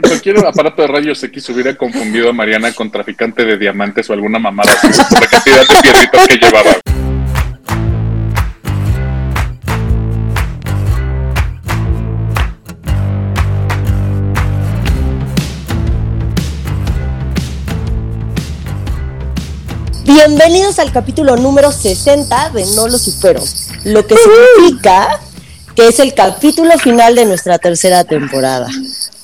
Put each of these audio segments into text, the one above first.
cualquier, aparato de rayos X hubiera confundido a Mariana con traficante de diamantes o alguna mamada por la cantidad de piedritas que llevaba. Bienvenidos al capítulo número 60 de No lo supero, lo que significa que es el capítulo final de nuestra tercera temporada.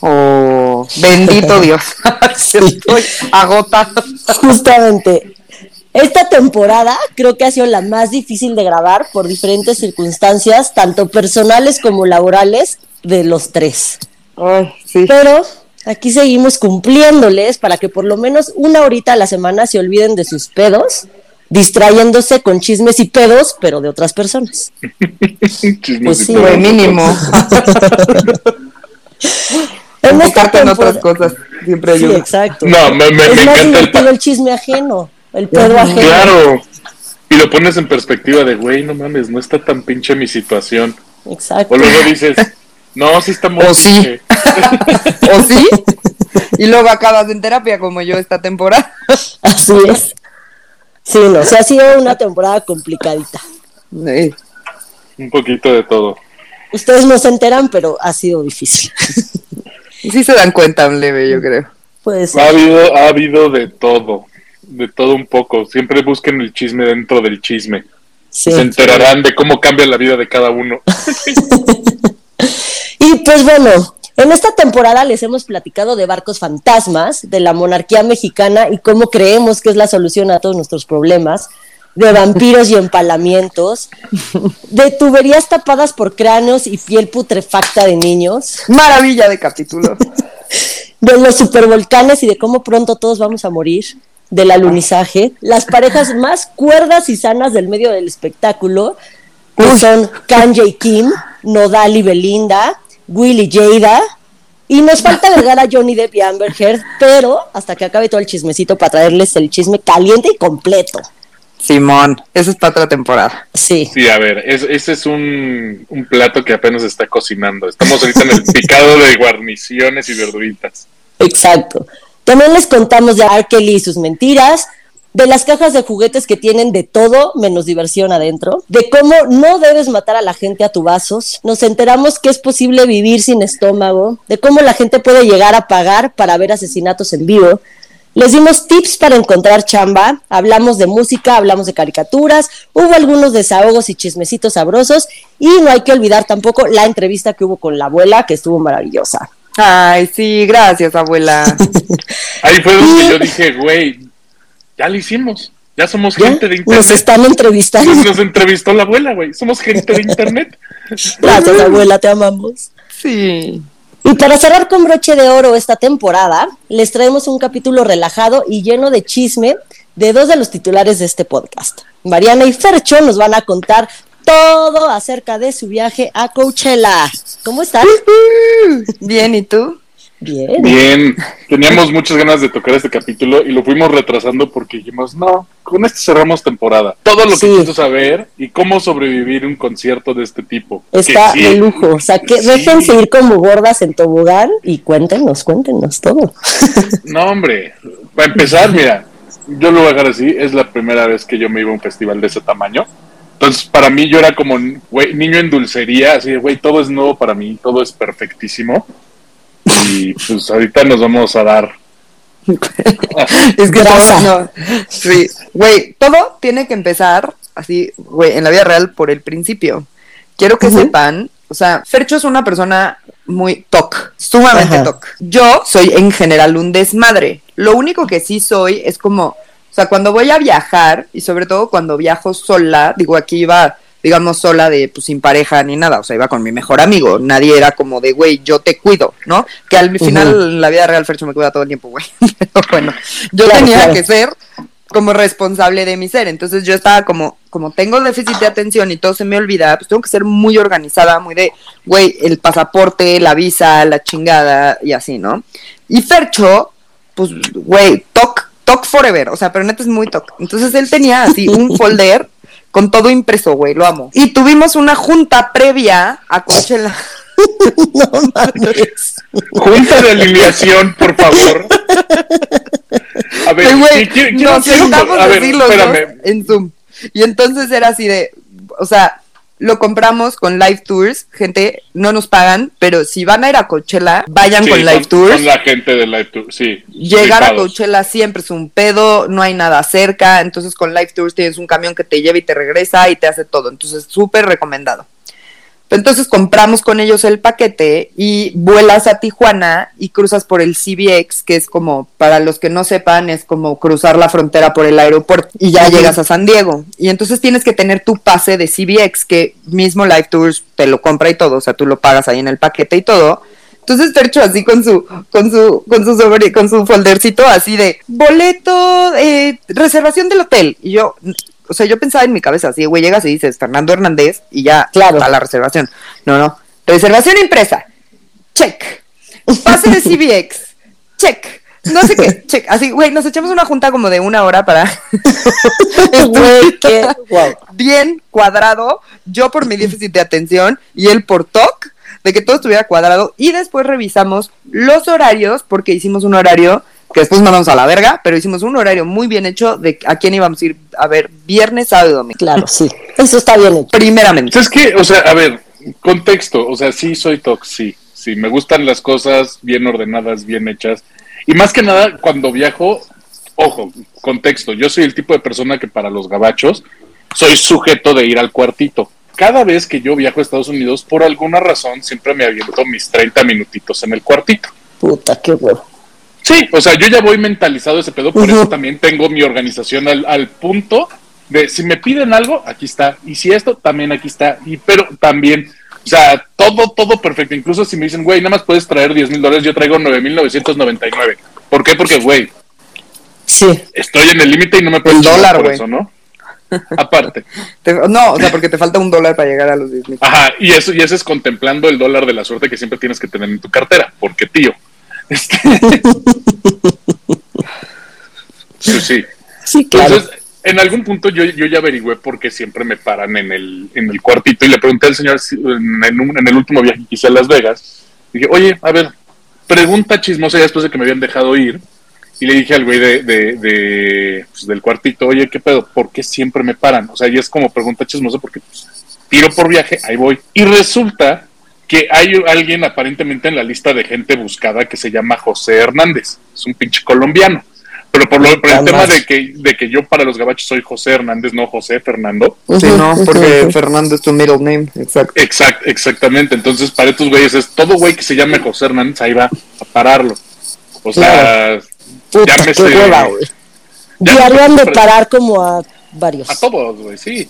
Oh, bendito Dios. Estoy agotada. Justamente. Esta temporada creo que ha sido la más difícil de grabar por diferentes circunstancias, tanto personales como laborales, de los tres. Ay, sí. Pero aquí seguimos cumpliéndoles para que por lo menos una horita a la semana se olviden de sus pedos, distrayéndose con chismes y pedos, pero de otras personas. Chismes Pues sí, mínimo. En esta Enfocarte en otras cosas siempre Sí, ayuda. exacto. No, me, me, es me más encanta el divertido pa- el chisme ajeno, el pedo ajeno. Claro. Y lo pones en perspectiva de, güey, no mames, no está tan pinche mi situación. Exacto. O luego dices, no, sí está muy O sí. ¿O sí? Y luego acabas en terapia como yo esta temporada. Así es. Sí, no, o sea, ha sido una temporada complicadita. Eh, Un poquito de todo. Ustedes no se enteran, pero ha sido difícil. Sí se dan cuenta un leve, yo creo. Puede Ha habido, ha habido de todo. De todo un poco. Siempre busquen el chisme dentro del chisme. Sí. Se enterarán de cómo cambia la vida de cada uno. Y pues bueno, en esta temporada les hemos platicado de barcos fantasmas, de la monarquía mexicana y cómo creemos que es la solución a todos nuestros problemas, de vampiros y empalamientos, de tuberías tapadas por cráneos y piel putrefacta de niños, Maravilla de capítulo. de los supervolcanes y de cómo pronto todos vamos a morir, del alunizaje, las parejas más cuerdas y sanas del medio del espectáculo, que Uy. son Kanye y Kim, Nodal y Belinda, Will y Jada, y nos falta agregar a Johnny Depp y Amber Heard, pero hasta que acabe todo el chismecito para traerles el chisme caliente y completo. Simón, eso es para otra temporada. Sí, Sí, a ver, es- ese es un, un plato que apenas está cocinando. Estamos ahorita en el picado de guarniciones y verduritas. exacto. También les contamos de R. Kelly y sus mentiras, de las cajas de juguetes que tienen de todo menos diversión adentro, de cómo no debes matar a la gente a tu vasos, nos enteramos que es posible vivir sin estómago, de cómo la gente puede llegar a pagar para ver asesinatos en vivo. Les dimos tips para encontrar chamba, hablamos de música, hablamos de caricaturas, hubo algunos desahogos y chismecitos sabrosos y no hay que olvidar tampoco la entrevista que hubo con la abuela, que estuvo maravillosa. Ay, sí, gracias, abuela. Ahí fue donde yo dije, güey, ya lo hicimos. Ya somos ¿Ya? gente de Nos internet. están entrevistando. Nos, nos entrevistó la abuela, güey. Somos gente de internet. Gracias, abuela, te amamos. Sí. Y para cerrar con broche de oro esta temporada, les traemos un capítulo relajado y lleno de chisme de dos de los titulares de este podcast. Mariana y Fercho nos van a contar todo acerca de su viaje a Coachella. ¿Cómo están? Bien, ¿y tú? Bien. Bien, teníamos muchas ganas de tocar este capítulo y lo fuimos retrasando porque dijimos, no, con este cerramos temporada. Todo lo Sí. que quiso saber y cómo sobrevivir un concierto de este tipo. Está sí, de lujo. O sea, que sí. déjense ir como gordas en tobogán y cuéntenos, cuéntenos todo. No, hombre, para empezar, mira, yo lo voy a dejar así, es la primera vez que yo me iba a un festival de ese tamaño. Entonces, para mí yo era como güey, niño en dulcería, así güey, todo es nuevo para mí, todo es perfectísimo. Y pues ahorita nos vamos a dar. Es que todo, no. Sí, güey, todo tiene que empezar así, güey, en la vida real por el principio. Quiero que sepan, o sea, Fercho es una persona muy toc, sumamente Ajá. toc. Yo soy en general un desmadre. Lo único que sí soy es como, o sea, cuando voy a viajar y sobre todo cuando viajo sola, digo, aquí iba digamos sola de pues sin pareja ni nada, o sea, iba con mi mejor amigo, nadie era como de, güey, yo te cuido, ¿no? Que al final en la vida real Fercho me cuida todo el tiempo, güey. Pero bueno, yo Claro, tenía claro. que ser como responsable de mi ser. Entonces yo estaba como, como tengo déficit de atención y todo se me olvida, pues tengo que ser muy organizada, muy de, güey, el pasaporte, la visa, la chingada y así, ¿no? Y Fercho, pues, güey, toc, toc forever, o sea, pero neta es muy toc. Entonces él tenía así un folder con todo impreso, güey, lo amo. Y tuvimos una junta previa a Coachella. no mames. Junta de alineación, por favor. A ver, güey, ¿qui- qui- quiero- nos quiero- sentamos a ver, así los dos espérame. en Zoom. Y entonces era así de, o sea, lo compramos con Live Tours, gente, no nos pagan, pero si van a ir a Coachella, vayan Sí, con Live Tours. Son la gente de Live Tour, sí. Llegar a. Coachella siempre es un pedo, no hay nada cerca, entonces con Live Tours tienes un camión que te lleva y te regresa y te hace todo, entonces súper recomendado. Entonces compramos con ellos el paquete y vuelas a Tijuana y cruzas por el CBX, que es como, para los que no sepan, es como cruzar la frontera por el aeropuerto y ya llegas a San Diego. Y entonces tienes que tener tu pase de CBX, que mismo Live Tours te lo compra y todo, o sea, tú lo pagas ahí en el paquete y todo. Entonces Tercho así con su, con su, con su sobre, con su foldercito así de boleto, eh, reservación del hotel. Y yo, o sea, yo pensaba en mi cabeza así, güey, llegas y dices Fernando Hernández y ya Claro. está la reservación. No, no. Reservación impresa. Check. Pase de CBX. Check. No sé qué, check. Así, güey, nos echamos una junta como de una hora para Güey, qué guau. bien cuadrado, yo por mi déficit de atención y él por TOC, de que todo estuviera cuadrado. Y después revisamos los horarios, porque hicimos un horario que después mandamos a la verga, pero hicimos un horario muy bien hecho de a quién íbamos a ir a ver viernes, sábado y domingo. Claro, sí. Eso está bien hecho. Primeramente. Es que, o sea, a ver, contexto, o sea, sí soy tox, sí, sí, me gustan las cosas bien ordenadas, bien hechas. Y más que nada, cuando viajo, ojo, contexto, yo soy el tipo de persona que para los gabachos soy sujeto de ir al cuartito. Cada vez que yo viajo a Estados Unidos, por alguna razón, siempre me aviento mis 30 minutitos en el cuartito. Puta, qué huevo. Sí, o sea, yo ya voy mentalizado ese pedo, por eso también tengo mi organización al, al punto de si me piden algo, aquí está, y si esto, también aquí está, y pero también, o sea, todo, todo perfecto, incluso si me dicen, güey, nada más puedes traer 10 mil dólares, yo traigo 9.999. ¿Por qué? Porque, güey, Sí. estoy en el límite y no me puedo El dólar, por güey. eso, ¿no? Aparte. Te- no, o sea, porque te falta un dólar para llegar a los 10 mil. Ajá, y eso, y eso es contemplando el dólar de la suerte que siempre tienes que tener en tu cartera, porque tío. Este... sí, sí. Sí, claro. Entonces, en algún punto yo, yo ya averigüé por qué siempre me paran en el, en el cuartito y le pregunté al señor si- en, en un- en el último viaje que hice a Las Vegas. Dije, oye, a ver, pregunta chismosa ya después de que me habían dejado ir. Y le dije al güey de, de, de, pues, del cuartito, oye, ¿qué pedo? ¿Por qué siempre me paran? O sea, y es como pregunta chismosa porque pues, tiro por viaje, ahí voy. Y resulta que hay alguien aparentemente en la lista de gente buscada que se llama José Hernández. Es un pinche colombiano. Pero por, lo, por el Puta tema de que, de que yo para los gabachos soy José Hernández, no José Fernando. Sí, no, porque. Fernando es tu middle name, exacto. Exact, exactamente. Entonces, para estos güeyes es todo güey que se llame José Hernández, ahí va a pararlo. O sea, Puta, qué llámese- hueva, güey. ya- Diario han de parar como a varios. a todos, güey, sí.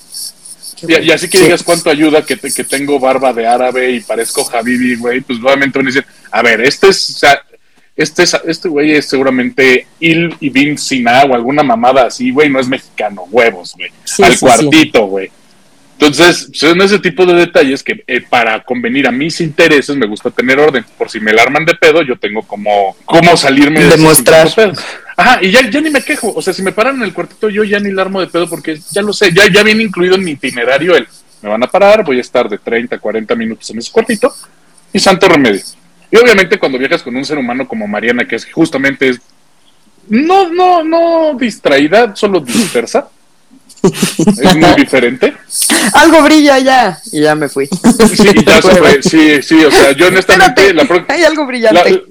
Y, y así que Sí. digas cuánto ayuda que, te- que tengo barba de árabe y parezco Habibi, güey, pues nuevamente van a decir, a ver, este es, o sea, este es, este güey es seguramente Il Ibn Sina o alguna mamada así, güey, no es mexicano, huevos, güey. Sí, al sí, cuartito, güey. Entonces, son ese tipo de detalles que eh, para convenir a mis intereses me gusta tener orden. Por si me la arman de pedo, yo tengo como, como salirme Demostrar. de pedos. Ajá, y ya, ya ni me quejo. O sea, si me paran en el cuartito, yo ya ni la armo de pedo porque ya lo sé, ya, ya viene incluido en mi itinerario el me van a parar, voy a estar de 30, 40 minutos en ese cuartito y santo remedio. Y obviamente cuando viajas con un ser humano como Mariana, que es justamente es no, no, no distraída, solo dispersa. es muy diferente. Algo brilla ya. Y ya me fui. Sí, y ya se fue. Sí, sí, o sea, yo honestamente, Espérate, la, pro- hay algo la, brillante.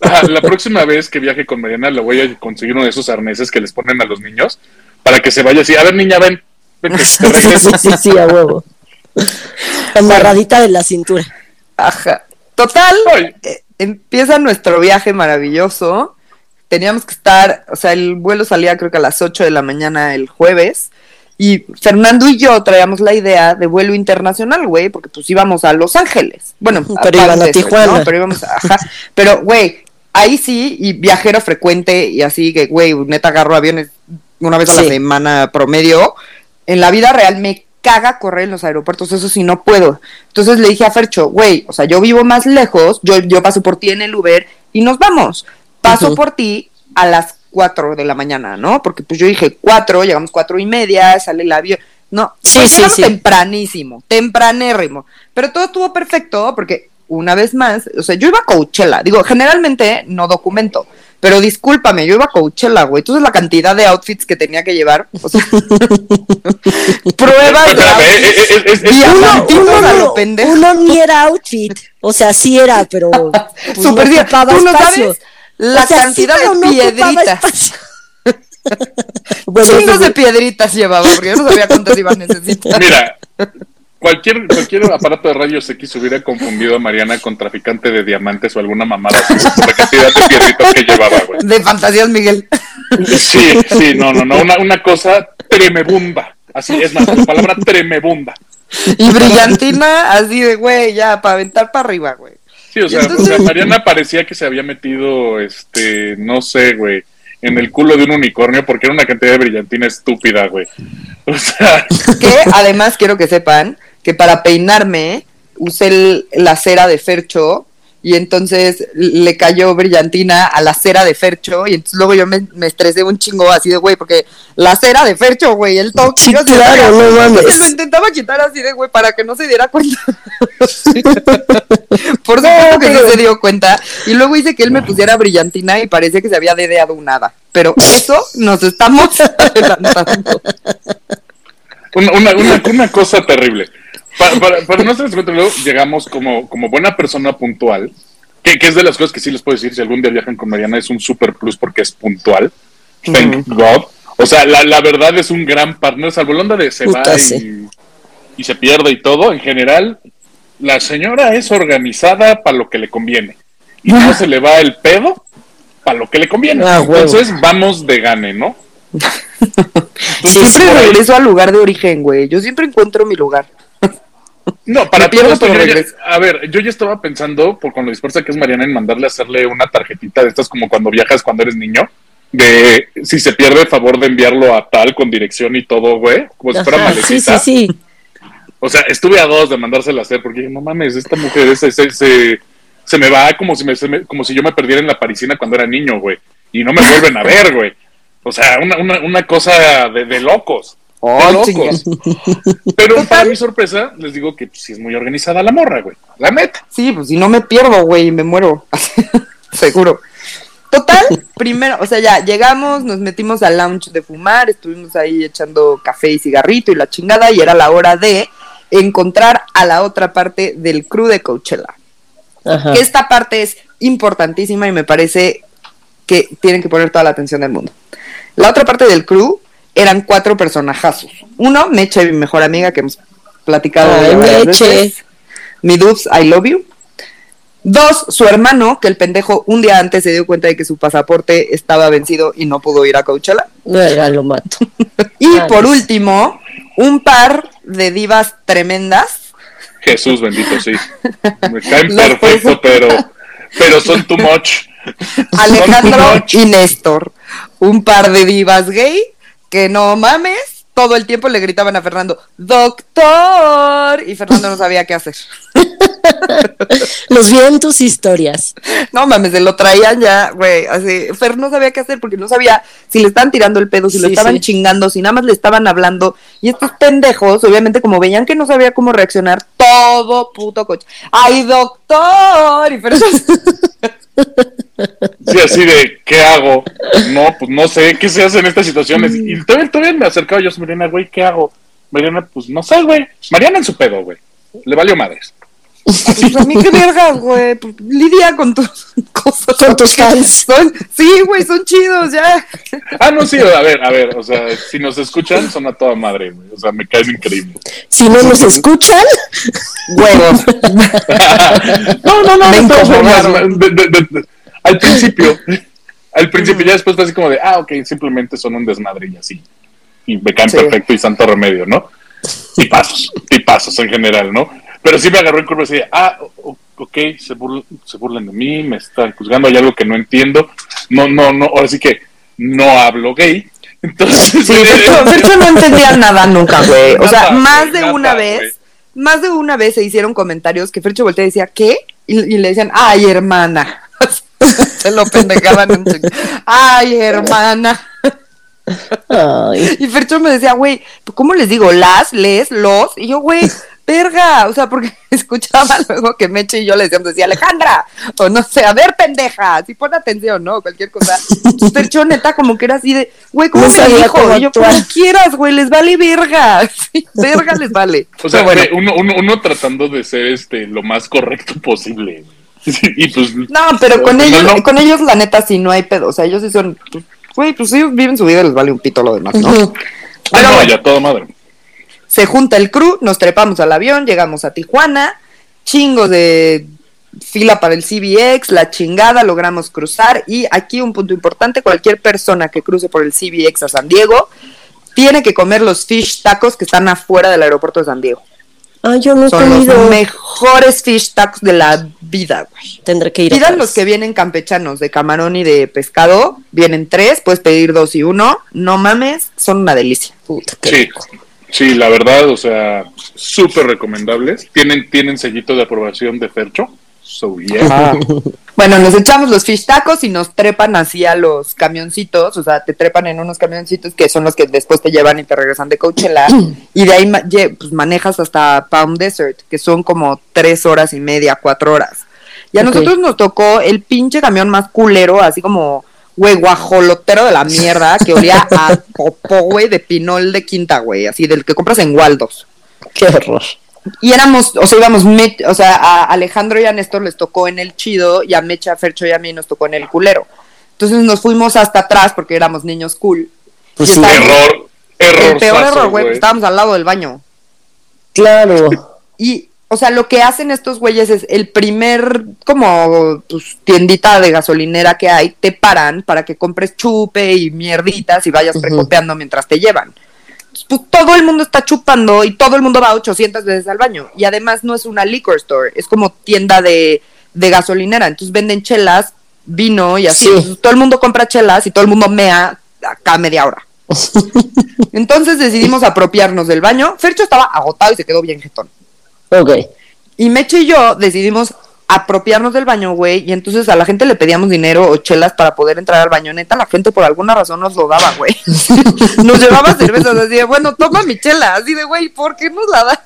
La próxima vez que viaje con Mariana, le voy a conseguir uno de esos arneses que les ponen a los niños para que se vaya así. A ver, niña, ven. ven que te Sí, sí, sí, a huevo. Amarradita de la cintura. Ajá. Total, eh, empieza nuestro viaje maravilloso. Teníamos que estar, o sea, el vuelo salía creo que a las 8 de la mañana el jueves. Y Fernando y yo traíamos la idea de vuelo internacional, güey, porque pues íbamos a Los Ángeles. Bueno, Pero iban a Tijuana. ¿no? Pero íbamos a, ajá. Pero, güey, ahí sí, y viajero frecuente, y así que, güey, neta agarro aviones una vez a la semana promedio. En la vida real me caga correr en los aeropuertos, eso sí no puedo. Entonces le dije a Fercho, güey, o sea, yo vivo más lejos, yo, yo paso por ti en el Uber y nos vamos. Paso por ti a las 4 de la mañana, ¿no? Porque pues yo dije 4, llegamos cuatro y media, sale el avión. No, Sí, pues, sí, llegamos sí. tempranísimo, tempranérrimo. Pero todo estuvo perfecto porque una vez más, o sea, yo iba a Coachella, digo, generalmente no documento, pero discúlpame, yo iba a Coachella, güey. Entonces la cantidad de outfits que tenía que llevar, o sea, pruebas de outfits. uno, a no- lo pendejo. uno ni era outfit. O sea, sí era, pero. pues, Súper no bien. ocupaba Tú no espacio. sabes la O sea, sí, cantidad de no piedritas. Chingos sí, de piedritas llevaba, porque yo no sabía cuántas iba a necesitar. Mira, cualquier, cualquier aparato de rayos X hubiera confundido a Mariana con traficante de diamantes o alguna mamada así, por la cantidad de piedritas que llevaba, güey. De fantasías, Miguel. Sí, sí, no, no, no, una, una cosa tremebunda. Así es más, la palabra tremebunda. Y brillantina, así de, güey, ya, para aventar para arriba, güey. Sí, o sea, o sea, Mariana parecía que se había metido, este, no sé, güey, en el culo de un unicornio porque era una cantidad de brillantina estúpida, güey. O sea, Que además quiero que sepan que para peinarme usé el- la cera de Fercho y entonces le cayó brillantina a la cera de Fercho y entonces luego yo me, me estresé un chingo así de güey porque la cera de Fercho, güey, el toque. Sí, claro, "Ay, no mames". entonces lo intentaba quitar así de güey para que no se diera cuenta. Por supuesto que no se dio cuenta. Y luego hice que él me pusiera brillantina y parecía que se había dedeado un hada. Pero eso nos estamos adelantando. una, una, una, una cosa terrible. Para, para, para no luego llegamos como, como buena persona puntual, que, que es de las cosas que sí les puedo decir, si algún día viajan con Mariana, es un super plus porque es puntual. Thank God. O sea, la, la verdad es un gran partner, salvo la onda de se Puta, va y, sí. y se pierde y todo. En general, la señora es organizada para lo que le conviene. Y no se le va el pedo para lo que le conviene. Ah, huevo. Entonces, vamos de gane, ¿no? Siempre regreso al lugar de origen, güey. Yo siempre encuentro mi lugar. No, para pierdo, todo esto, yo ya- a ver, yo ya estaba pensando, por con lo dispersa que es Mariana, en mandarle a hacerle una tarjetita de estas como cuando viajas cuando eres niño, de si se pierde, favor de enviarlo a tal con dirección y todo, güey, como si fuera sí, sí, sí. O sea, estuve a dos de mandársela a hacer porque dije, no mames, esta mujer se, se, se, se me va como si, me, se me- como si yo me perdiera en la parisina cuando era niño, güey, y no me vuelven a ver, güey. O sea, una, una, una cosa de, de locos. Oh, locos. Pero para mi sorpresa, les digo que pues, sí es muy organizada la morra, güey. La neta. Sí, pues si no me pierdo, güey, me muero. Seguro. Total, primero, o sea, ya llegamos, nos metimos al lounge de fumar, estuvimos ahí echando café y cigarrito y la chingada, y era la hora de encontrar a la otra parte del crew de Coachella. Ajá. Que esta parte es importantísima y me parece que tienen que poner toda la atención del mundo. La otra parte del crew eran cuatro personajazos. Uno, Meche, mi mejor amiga, que hemos platicado Ay, ya varias Meche. veces. Mi Dubs, I love you. Dos, su hermano, que el pendejo un día antes se dio cuenta de que su pasaporte estaba vencido y no pudo ir a Coachella. Verga, lo mato. Y por pues. último, un par de divas tremendas. Jesús bendito, sí. Me caen Los perfecto, pero, pero son too much. Son Alejandro too much. y Néstor. Un par de divas gay que no mames, todo el tiempo le gritaban a Fernando, doctor, y Fernando no sabía qué hacer. Los vi en tus historias. No mames, se lo traían ya, güey, así. Fer no sabía qué hacer porque no sabía si le estaban tirando el pedo, si lo Sí, estaban sí. chingando, si nada más le estaban hablando. Y estos pendejos, obviamente, como veían que no sabía cómo reaccionar, todo puto coche. ¡Ay, doctor! Y Fer Sí, así de, ¿qué hago? No, pues no sé, ¿qué se hace en estas situaciones? Y todavía, todavía me acercaba yo a Mariana, güey, ¿qué hago? Mariana, pues no sé, güey. Mariana en su pedo, güey. Le valió madres. Pues a mí qué vergas, güey. Pues, Lidia con tus cosas. Con tus fans. Son, sí, güey, son chidos, ya. Ah, no, sí, a ver, a ver, o sea, si nos escuchan, son a toda madre, güey. O sea, me caen increíble. Si no nos escuchan, Huevos. No, no, no, Me de todas incomodaron. formas, de- de- de- de- al principio, al principio, ya después fue así como de, ah, ok, simplemente son un desmadre y así. Y me caen Sí. perfecto y santo remedio, ¿no? Tipazos, tipazos en general, ¿no? Pero sí me agarró en curva así de, ah, ok, se, burl- se burlan de mí, me están juzgando, hay algo que no entiendo. No, no, no, ahora sí que no hablo gay. Entonces, Sí, Fercho, Fercho no entendía nada nunca, güey. O sea, Nada, más de nada, una vez, más de una vez se hicieron comentarios que Fercho voltea y decía, ¿qué? Y, y le decían, ay, hermana. se lo pendejaban un chingo. Ay, hermana. ay, Y Fercho me decía, güey, ¿cómo les digo? ¿Las, les, los? Y yo, güey, verga, o sea, porque escuchaba luego que Meche y yo le decíamos, decía Alejandra, o no sé, a ver, pendeja, si pon atención, ¿no? Cualquier cosa. Pero neta, como que era así de, güey, ¿cómo No se dijo? Y yo, actuar. como quieras, güey, les vale verga. Sí, verga les vale. O sea, bueno, uno, uno, uno tratando de ser este lo más correcto posible. Sí, y pues. no, pero con no, ellos, no. con ellos la neta sí no hay pedo, o sea, ellos sí son, güey, pues ellos viven su vida y les vale un pito lo demás, ¿no? Ujú. Ah, Pero no, bueno. ya todo madre. Se junta el crew, nos trepamos al avión, llegamos a Tijuana, chingos de fila para el CBX, la chingada, logramos cruzar y aquí un punto importante, cualquier persona que cruce por el CBX a San Diego tiene que comer los fish tacos que están afuera del aeropuerto de San Diego. Ah, yo no he Son los mejores fish tacos de la vida, güey. Tendré que ir. Pidan los que vienen campechanos de camarón y de pescado, vienen tres, puedes pedir dos y uno, no mames, son una delicia. Puta, qué Sí, rico. Sí, la verdad, o sea, súper recomendables. Tienen, tienen sellito de aprobación de Fercho. So, yeah. Bueno, nos echamos los fish tacos y nos trepan así a los camioncitos, o sea, te trepan en unos camioncitos que son los que después te llevan y te regresan de Coachella, y de ahí pues, manejas hasta Palm Desert, que son como tres horas y media, cuatro horas. Y a nosotros nos tocó el pinche camión más culero, así como, güey, guajolotero de la mierda, que olía a popó, güey, de pinol de quinta, güey, así del que compras en Waldos. Qué horror. Y éramos, o sea, íbamos, o sea, a Alejandro y a Néstor les tocó en el chido y a Mecha, Fercho y a mí nos tocó en el culero. Entonces nos fuimos hasta atrás porque éramos niños cool. Pues estábamos- Error, error. el peor error, güey, pues, estábamos al lado del baño. claro. Y, o sea, lo que hacen estos güeyes es el primer, como, pues, tiendita de gasolinera que hay, te paran para que compres chupe y mierditas y vayas Ujú. precopeando mientras te llevan. Pues todo el mundo está chupando y todo el mundo va 800 veces al baño. Y además no es una liquor store, es como tienda de, de gasolinera. Entonces venden chelas, vino y así. Sí. Entonces, todo el mundo compra chelas y todo el mundo mea acá media hora. Entonces decidimos apropiarnos del baño. Fercho estaba agotado y se quedó bien jetón. Ok. Y Meche y yo decidimos apropiarnos del baño, güey, y entonces a la gente le pedíamos dinero o chelas para poder entrar al baño. Neta, la gente por alguna razón nos lo daba, güey. nos llevaba cervezas así de, bueno, toma mi chela, así de, güey, ¿por qué nos la das?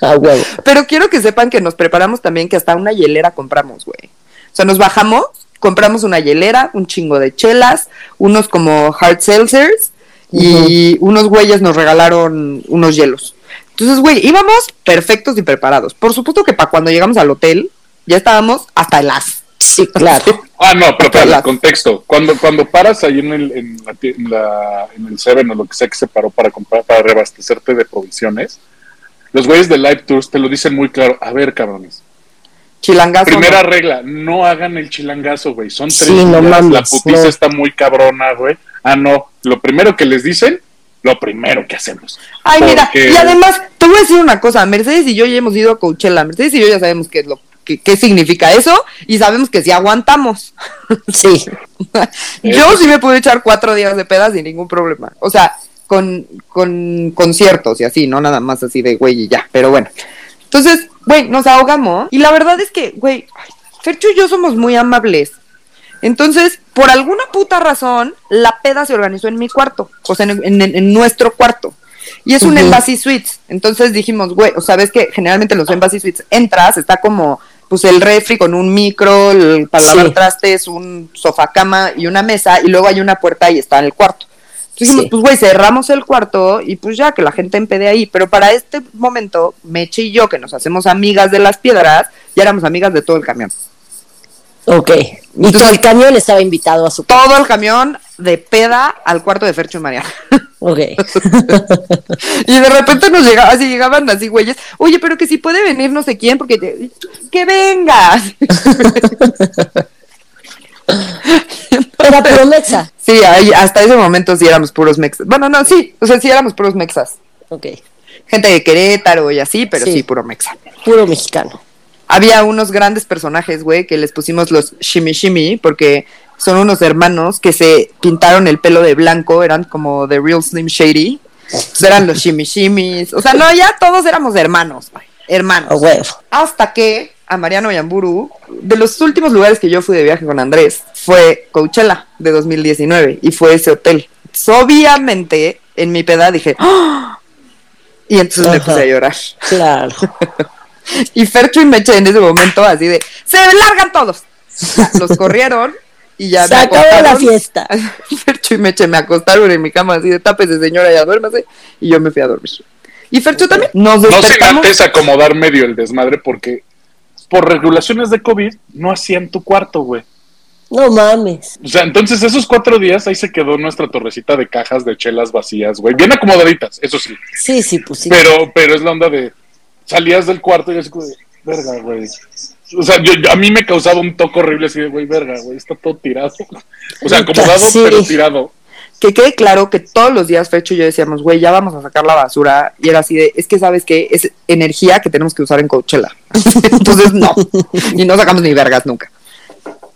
A huevo. Pero quiero que sepan que nos preparamos también, que hasta una hielera compramos, güey. O sea, nos bajamos, compramos una hielera, un chingo de chelas, unos como hard seltzers, y unos güeyes nos regalaron unos hielos. Entonces, güey, íbamos perfectos y preparados. Por supuesto que para cuando llegamos al hotel, ya estábamos hasta las. Sí, claro. Ah, no, pero para Las- el contexto. Cuando, cuando paras ahí en el, en, la, en, la- en el Seven o lo que sea que se paró para comprar, para reabastecerte de provisiones, los güeyes de Live Tours te lo dicen muy claro. A ver, cabrones. Chilangazo. Primera ¿no? regla, no hagan el chilangazo, güey. Son tres Sí, no mames, La putiza no. está muy cabrona, güey. Ah, no. Lo primero que les dicen, lo primero que hacemos. Ay, mira, y además, te voy a decir una cosa, Mercedes y yo ya hemos ido a Coachella, Mercedes y yo ya sabemos qué es lo que qué significa eso y sabemos que si aguantamos. Sí. yo sí me puedo echar cuatro días de pedas sin ningún problema. O sea, con, con conciertos y así, no nada más así de güey y ya, pero bueno. Entonces, güey, nos ahogamos y la verdad es que, güey, Fercho y yo somos muy amables. Entonces, por alguna puta razón, la peda se organizó en mi cuarto, o sea, en, en- en nuestro cuarto. Y es un Ujú. Embassy Suites. Entonces dijimos, güey, o sabes que generalmente los Embassy Suites entras, está como pues el refri con un micro, el, para Sí. lavar trastes, un sofá cama y una mesa, y luego hay una puerta y está en el cuarto. Entonces dijimos, Sí. pues güey, cerramos el cuarto y pues ya que la gente empede ahí. Pero para este momento, Meche y yo, que nos hacemos amigas de las piedras, ya éramos amigas de todo el camión. Ok. Y todo el camión estaba invitado a su Todo el camión de peda al cuarto de Fercho y María. Ok. Y de repente nos llegaba, así llegaban así güeyes, oye, pero que si puede venir no sé quién, porque te- que venga. Era puro mexa. Sí, ahí, hasta ese momento sí éramos puros mexas. Bueno, no, sí, o sea, sí éramos puros mexas. Ok. Gente de Querétaro y así, pero sí, Sí. puro mexa. Puro mexicano. Había unos grandes personajes, güey, que les pusimos los Shimmy, porque son unos hermanos que se pintaron el pelo de blanco, eran como The Real Slim Shady. Entonces eran los Shimmy Shimmys. O sea, no, ya todos éramos hermanos, güey. Hermanos. Huevo. Hasta que a Mariano Yamburu, de los últimos lugares que yo fui de viaje con Andrés, fue Coachella de 2019 y fue ese hotel. Entonces, obviamente, en mi peda dije, ¡Ah! Y entonces me Ajá. puse a llorar. Claro. Y Fercho y Meche en ese momento así de, ¡se largan todos! Los corrieron y ya Se me acabó la fiesta. Fercho y Meche me acostaron en mi cama así de, tápese señora, ya duérmase. Y yo me fui a dormir. Y Fercho también. Nos No sin antes acomodar medio el desmadre porque por regulaciones de COVID no hacían tu cuarto, güey. No mames. O sea, entonces esos cuatro días ahí se quedó nuestra torrecita de cajas de chelas vacías, güey. Bien acomodaditas, eso sí. Sí, sí, pues sí. Pero, pero es la onda de salías del cuarto y así como de, verga, güey. O sea, yo, yo- a mí me causaba un toque horrible así de, güey, verga, güey, está todo tirado. O sea, acomodado, Sí. pero tirado. que quede claro que todos los días Fercho y yo decíamos, güey, ya vamos a sacar la basura. Y era así de, es que sabes que es energía que tenemos que usar en Coachella. Entonces, no. Y no sacamos ni vergas nunca.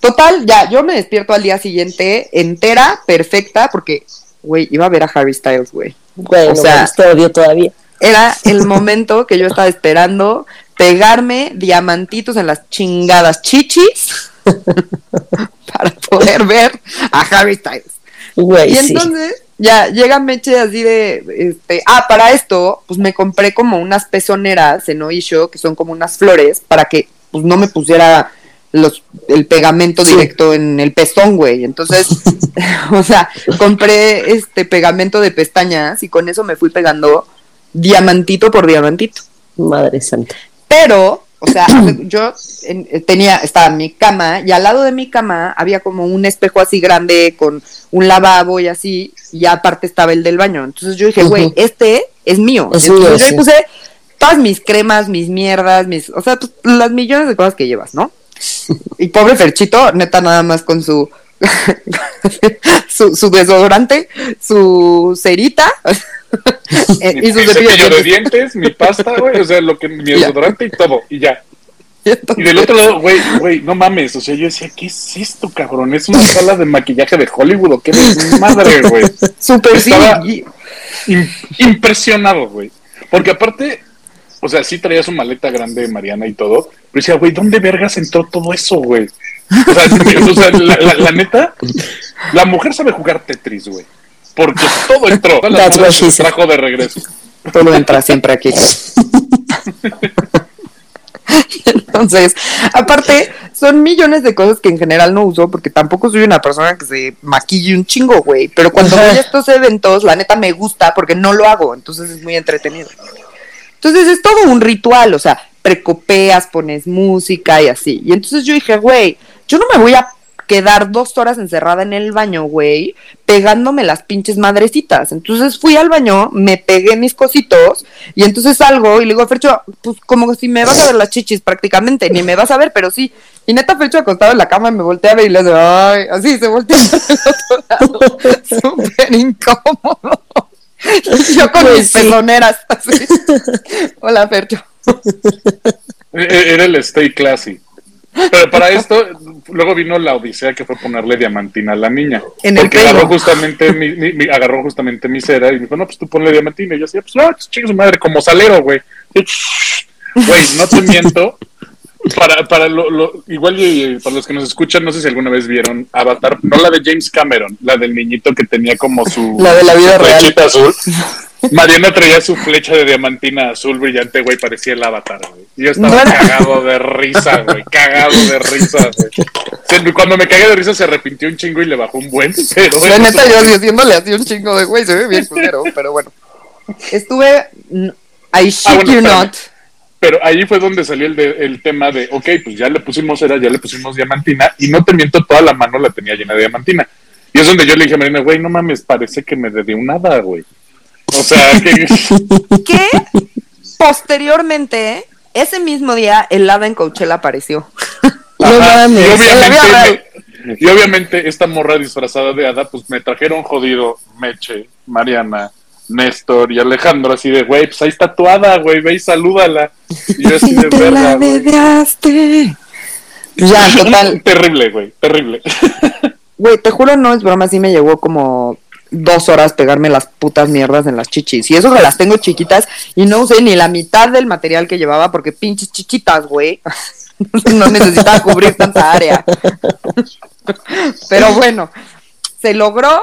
Total, ya, yo me despierto al día siguiente entera, perfecta, porque, güey, iba a ver a Harry Styles, güey. Bueno, o sea- te odio todavía. Era el momento que yo estaba esperando pegarme diamantitos en las chingadas chichis para poder ver a Harry Styles. Güey, Y sí. entonces ya llega Meche así de, este, ah, para esto, pues me compré como unas pezoneras en Oisho, que son como unas flores, para que pues no me pusiera los, el pegamento Sí. directo en el pezón, güey. Entonces, o sea, compré este pegamento de pestañas y con eso me fui pegando diamantito por diamantito. Madre santa. Pero, o sea, yo eh, tenía, estaba en mi cama y al lado de mi cama había como un espejo así grande con un lavabo y así, y aparte estaba el del baño. Entonces yo dije, güey, este es mío. Es Entonces mío, yo ahí sí. puse todas mis cremas, mis mierdas, mis, o sea, pues, las millones de cosas que llevas, ¿no? Y pobre Ferchito, neta, nada más con su su, su desodorante, su cerita Mi, mi cepillo de de dientes. mi pasta, güey, o sea, lo que, mi desodorante y todo, y ya. Y del otro lado, güey, güey, no mames, o sea, yo decía, ¿qué es esto, cabrón? ¿Es una sala de maquillaje de Hollywood o qué madre, güey? Súper sí. Impresionado, güey. Porque aparte, o sea, sí traía su maleta grande Mariana y todo, pero decía, güey, ¿dónde vergas entró todo eso, güey? O sea, o sea, la, la- la neta, la mujer sabe jugar Tetris, güey. Porque todo entró, That's what cosas she se said. trajo de regreso. todo entra siempre aquí. Entonces, aparte, son millones de cosas que en general no uso porque tampoco soy una persona que se maquille un chingo, güey. Pero cuando voy a estos eventos, la neta me gusta porque no lo hago, entonces es muy entretenido. Entonces es todo un ritual, o sea, precopeas, pones música y así. Y entonces yo dije, güey, yo no me voy a quedar dos horas encerrada en el baño, güey, pegándome las pinches madrecitas. Entonces fui al baño, me pegué mis cositos y entonces salgo y le digo, Fercho, pues como si me vas a ver las chichis prácticamente, ni me vas a ver, pero sí. Y neta, Fercho acostado en la cama y me voltea a ver y le hace, ay, así se voltea al otro lado. Súper incómodo. Y yo con Pues mis sí. pezoneras, así. Hola, Fercho. E- e- Era el stay classy. Pero para esto, luego vino la odisea que fue ponerle diamantina a la niña. En porque agarró justamente mi, mi- mi- agarró justamente mi cera y me dijo, no, pues tú ponle diamantina. Y yo decía, pues no, chingue su madre, como salero, güey. Güey, no te miento. Para, para lo, lo- igual y, y para los que nos escuchan, no sé si alguna vez vieron Avatar, no la de James Cameron, la del niñito que tenía como su La de la vida real. azul. Mariana traía su flecha de diamantina azul brillante, güey, parecía el avatar, güey. Yo estaba No era- cagado de risa, güey, cagado de risa, güey. Cuando me cagué de risa se arrepintió un chingo y le bajó un buen, pero... La neta, yo así haciéndole así un chingo de güey, se ve bien culero, pero bueno. Estuve. I shit Ah, bueno, you espérame. not. Pero ahí fue donde salió el, de- el tema de, ok, pues ya le pusimos cera, ya le pusimos diamantina, y no te miento, toda la mano la tenía llena de diamantina. Y es donde yo le dije a Marina, güey, no mames, parece que me dedió un hada, güey. O sea, que... Que posteriormente, ese mismo día, el hada en Coachella apareció. No Ajá, mames. Y la obviamente, me- y obviamente esta morra disfrazada de hada, pues me trajeron jodido Meche, Mariana, Néstor y Alejandro, así de, güey, pues ahí está tu hada, güey, ve y salúdala. Y yo así de verga, güey. dedeaste. Ya, total. terrible, güey, terrible. Güey, te juro, no es broma, sí me llevó como dos horas pegarme las putas mierdas en las chichis. Y eso que las tengo chiquitas y no usé ni la mitad del material que llevaba porque pinches chiquitas, güey. no necesitaba cubrir tanta área. Pero bueno, se logró.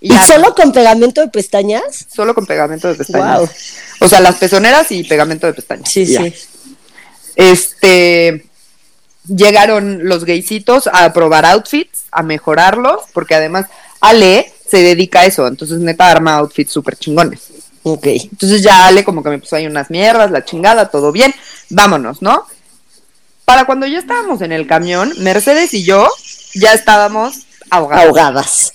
¿Y solo con pegamento de pestañas? solo con pegamento de pestañas. Wow. O sea, las pezoneras y pegamento de pestañas. Sí, Ya. sí. Este llegaron los gaycitos a probar outfits, a mejorarlos, porque además Ale se dedica a eso, entonces neta arma outfits súper chingones. Ok. Entonces ya Ale como que me puso ahí unas mierdas, la chingada, todo bien, vámonos, ¿no? Para cuando ya estábamos en el camión, Mercedes y yo ya estábamos ahogadas. Ahogadas.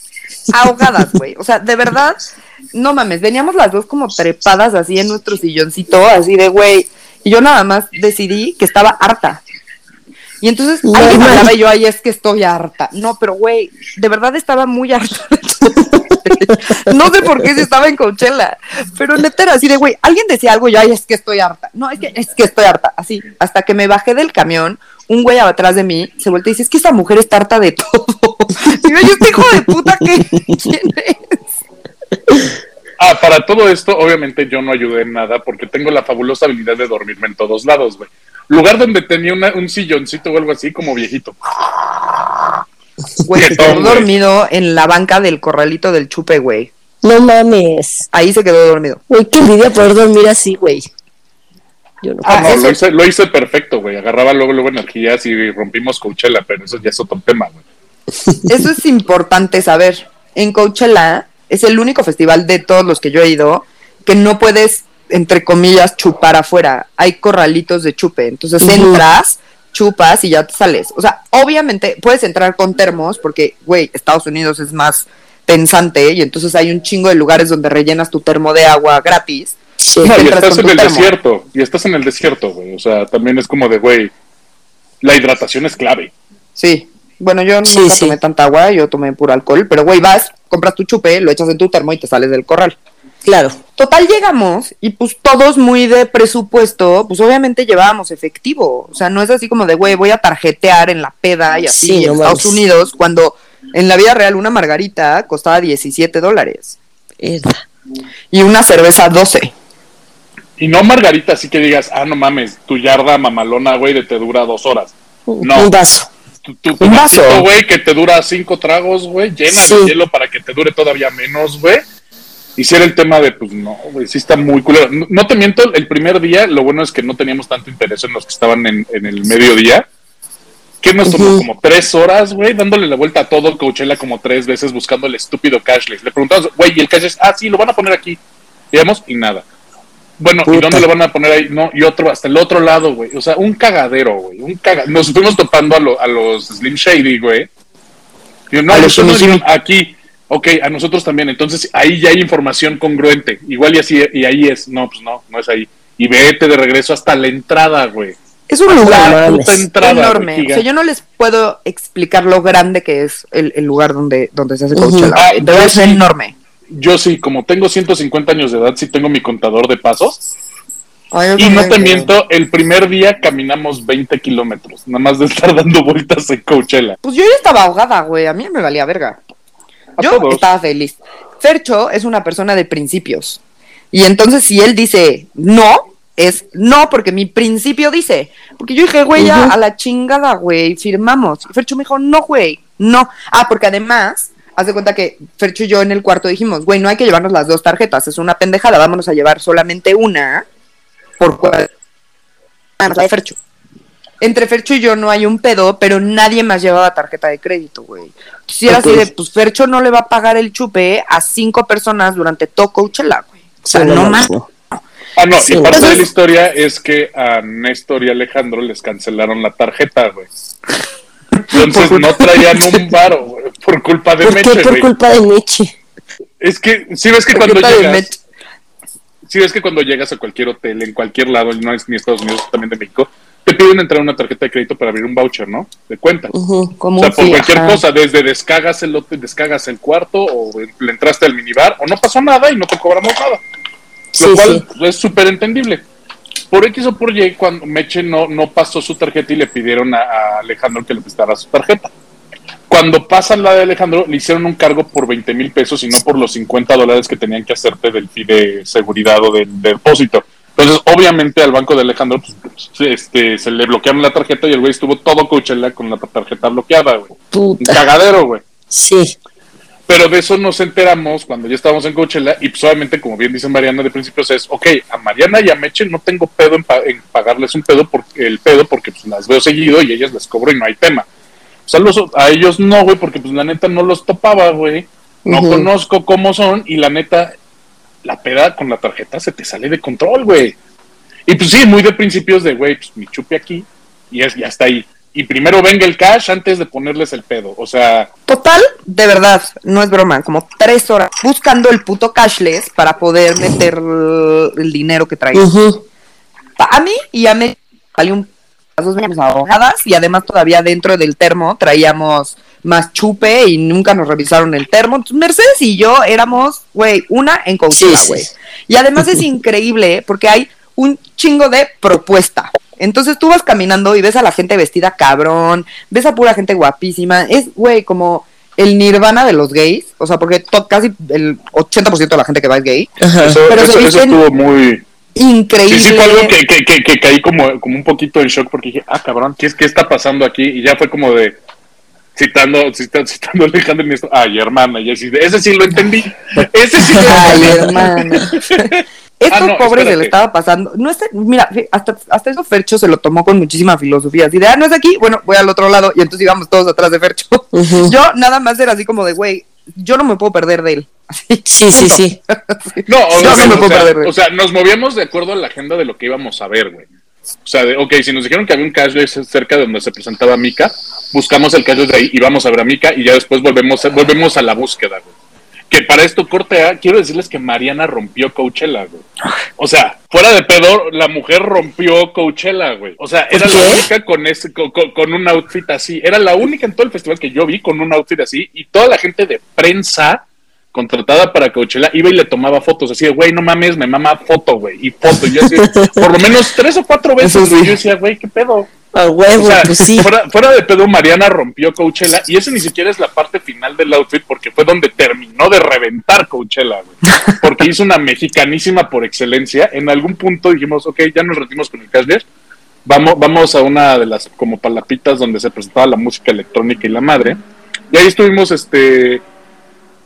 Ahogadas, güey. O sea, de verdad, no mames, veníamos las dos como trepadas así en nuestro silloncito, así de güey. Y yo nada más decidí que estaba harta. Y entonces alguien me hablaba y yo, ay, es que estoy harta. No, pero güey, de verdad estaba muy harta. no sé por qué se estaba en Coachella, pero neta era así de, güey, alguien decía algo y yo, ay, es que estoy harta. No, es que, es que estoy harta. Así, hasta que me bajé del camión, un güey atrás de mí se voltea y dice, es que esa mujer está harta de todo. Y yo, "¿Y este hijo de puta, ¿qué? ¿Quién es? Ah, para todo esto, obviamente yo no ayudé en nada porque tengo la fabulosa habilidad de dormirme en todos lados, güey. Lugar donde tenía una- un silloncito o algo así, como viejito. Güey, se quedó güey. dormido en la banca del corralito del chupe, güey. No mames. Ahí se quedó dormido. Güey, qué envidia poder dormir así, güey. Yo no. Ah, no, lo, hice, lo hice perfecto, güey. Agarraba luego, luego energías y rompimos Coachella, pero eso ya es otro tema, güey. Eso es importante saber. En Coachella es el único festival de todos los que yo he ido que no puedes, entre comillas, chupar afuera. Hay corralitos de chupe. Entonces entras, chupas y ya te sales. O sea, obviamente puedes entrar con termos porque, güey, Estados Unidos es más pensante y entonces hay un chingo de lugares donde rellenas tu termo de agua gratis. Sí. Y estás en el termo. desierto. Y estás en el desierto, güey. O sea, también es como de, güey, la hidratación es clave. Sí. Bueno, yo Sí, nunca sí. tomé tanta agua, yo tomé puro alcohol, pero güey, vas, compras tu chupe, lo echas en tu termo y te sales del corral. Claro. Total llegamos y pues todos muy de presupuesto, pues obviamente llevábamos efectivo. O sea, no es así como de, güey, voy a tarjetear en la peda y así Sí, en no Estados. Unidos, cuando en la vida real una margarita costaba 17 dólares y una cerveza 12. Y no margarita, así que digas, ah, no mames, tu yarda mamalona, güey, de te dura dos horas. No. Un vaso. Tu, tu, tu Un vaso. güey, que te dura cinco tragos, güey, llena Sí. de hielo para que te dure todavía menos, güey. Hiciera el tema de, pues no, güey, sí está muy culero. No, no te miento, el primer día, lo bueno es que no teníamos tanto interés en los que estaban en, en el mediodía. Que nos tomó como tres horas, güey, dándole la vuelta a todo Coachella como tres veces buscando el estúpido cashless. Le preguntamos, güey, ¿y el cashless? Ah, sí, lo van a poner aquí. Digamos, y nada. Bueno, ¿y Puta. dónde lo van a poner ahí? No, y otro, hasta el otro lado, güey. O sea, un cagadero, güey. Un caga... Nos fuimos topando a, lo- a los Slim Shady, güey. Y no, A los dijeron, aquí. Ok, a nosotros también. Entonces, ahí ya hay información congruente. Igual y así, y ahí es. No, pues no, no es ahí. Y vete de regreso hasta la entrada, güey. Es un La lugar entrada, güey, enorme. O sea, yo no les puedo explicar lo grande que es el, el lugar donde, donde se hace. Coachella. Ah, De verdad es sí. enorme. Yo sí, como tengo 150 años de edad, sí tengo mi contador de pasos. Ay, Y no te miento, el primer día caminamos 20 kilómetros, nada más de estar dando vueltas en Coachella. Pues yo ya estaba ahogada, güey. A mí me valía verga. A Yo todos. estaba feliz. Fercho es una persona de principios. Y entonces si él dice no, es no, porque mi principio dice. Porque yo dije, güey, ya a la chingada, güey, firmamos. Y Fercho me dijo, no, güey, no. Ah, porque además, haz de cuenta que Fercho y yo en el cuarto dijimos, güey, no hay que llevarnos las dos tarjetas, es una pendejada, vámonos a llevar solamente una por cual. Ah, Fercho. Entre Fercho y yo no hay un pedo, pero nadie más llevaba tarjeta de crédito, güey. Si era así de, pues Fercho no le va a pagar el chupe a cinco personas durante todo Coachella, güey. O sea, Sí, no más. no. Ah, no, Sí, y parte de la historia es que a Néstor y Alejandro les cancelaron la tarjeta, güey. Entonces Por no traían un varo, güey, por culpa de ¿Por qué? Meche, Por güey. culpa de Meche. Es que, si ves que Por cuando llegas, si ves que cuando llegas a cualquier hotel, en cualquier lado, no es ni Estados Unidos, es también de México, te piden entrar una tarjeta de crédito para abrir un voucher, ¿no? De cuenta. Como O sea, por sí, cualquier ajá. cosa, desde descargas el hotel, descargas el cuarto, o le entraste al minibar, o no pasó nada y no te cobramos nada. Sí, Lo cual sí. es súper entendible. Por X o por Y, cuando Meche no, no pasó su tarjeta y le pidieron a, a Alejandro que le prestara su tarjeta. Cuando pasan la de Alejandro, le hicieron un cargo por 20 mil pesos y no por los 50 dólares que tenían que hacerte del fee de seguridad o del depósito. Entonces, obviamente, al banco de Alejandro pues, este, se le bloquearon la tarjeta y el güey estuvo todo Coachella con la tarjeta bloqueada, güey. Un Puta. cagadero, güey. Sí. Pero de eso nos enteramos cuando ya estábamos en Coachella y pues obviamente, como bien dice Mariana de principios, es, ok, a Mariana y a Meche no tengo pedo en, pa- en pagarles un pedo, porque, el pedo porque pues las veo seguido y ellas les cobro y no hay tema. O sea, los- a ellos no, güey, porque pues la neta no los topaba, güey. No conozco cómo son y la neta, la peda con la tarjeta se te sale de control, güey. Y pues sí, muy de principios de, güey, pues mi chupe aquí y es, ya está ahí. Y primero venga el cash antes de ponerles el pedo. O sea, Total, de verdad, no es broma, como tres horas buscando el puto cashless para poder meter el dinero que traía. Ujú. A mí y a mí salió un las dos ahogadas y además todavía dentro del termo traíamos más chupe y nunca nos revisaron el termo. Mercedes y yo éramos, güey, una en Coachella, sí, güey. sí. Y además es increíble porque hay un chingo de propuesta. Entonces tú vas caminando y ves a la gente vestida cabrón, ves a pura gente guapísima. Es, güey, como el nirvana de los gays. O sea, porque casi el 80% de la gente que va es gay. Ajá. eso, Pero eso, se eso visten estuvo muy... Increíble. Sí, sí, fue algo que, que, que, que caí como, como un poquito en shock porque dije, ah, cabrón, ¿qué, es, ¿qué está pasando aquí? Y ya fue como de, citando, citando, citando a Alejandro y esto, ay, hermana, y así, ese sí lo entendí, ese sí lo Ay, entendí. hermana. Estos Ah, no, pobres se le estaba pasando. No está, mira, hasta, hasta eso Fercho se lo tomó con muchísima filosofía. Así de, ah, no es aquí, bueno, voy al otro lado. Y entonces íbamos todos atrás de Fercho. Yo nada más era así como de, güey, yo no me puedo perder de él. Sí, sí, sí. No, o, Yo sea, no me puedo sea, perder, o sea, nos movíamos de acuerdo a la agenda de lo que íbamos a ver, güey. O sea, de, ok, si nos dijeron que había un cashless cerca de donde se presentaba Mika, buscamos el cashless de ahí y vamos a ver a Mika y ya después volvemos, a- volvemos a la búsqueda, güey. Que para esto corte A, quiero decirles que Mariana rompió Coachella, güey. O sea, fuera de pedo, la mujer rompió Coachella, güey. O sea, era ¿Por la única con, ese, con, con- un outfit así. Era la única en todo el festival que yo vi con un outfit así. Y toda la gente de prensa contratada para Coachella iba y le tomaba fotos. Así de, güey, no mames, me mama foto, güey. Y foto. Y yo así, por lo menos tres o cuatro veces, sí. güey. Yo decía, güey, ¿qué pedo? A huevo, O sea, pues sí. fuera, fuera de pedo, Mariana rompió Coachella y ese ni siquiera es la parte final del outfit porque fue donde terminó de reventar Coachella, güey. Porque hizo una mexicanísima por excelencia. En algún punto dijimos, ok, ya nos retimos con el cashless. Vamos, vamos a una de las como palapitas donde se presentaba la música electrónica y la madre. Y ahí estuvimos, este,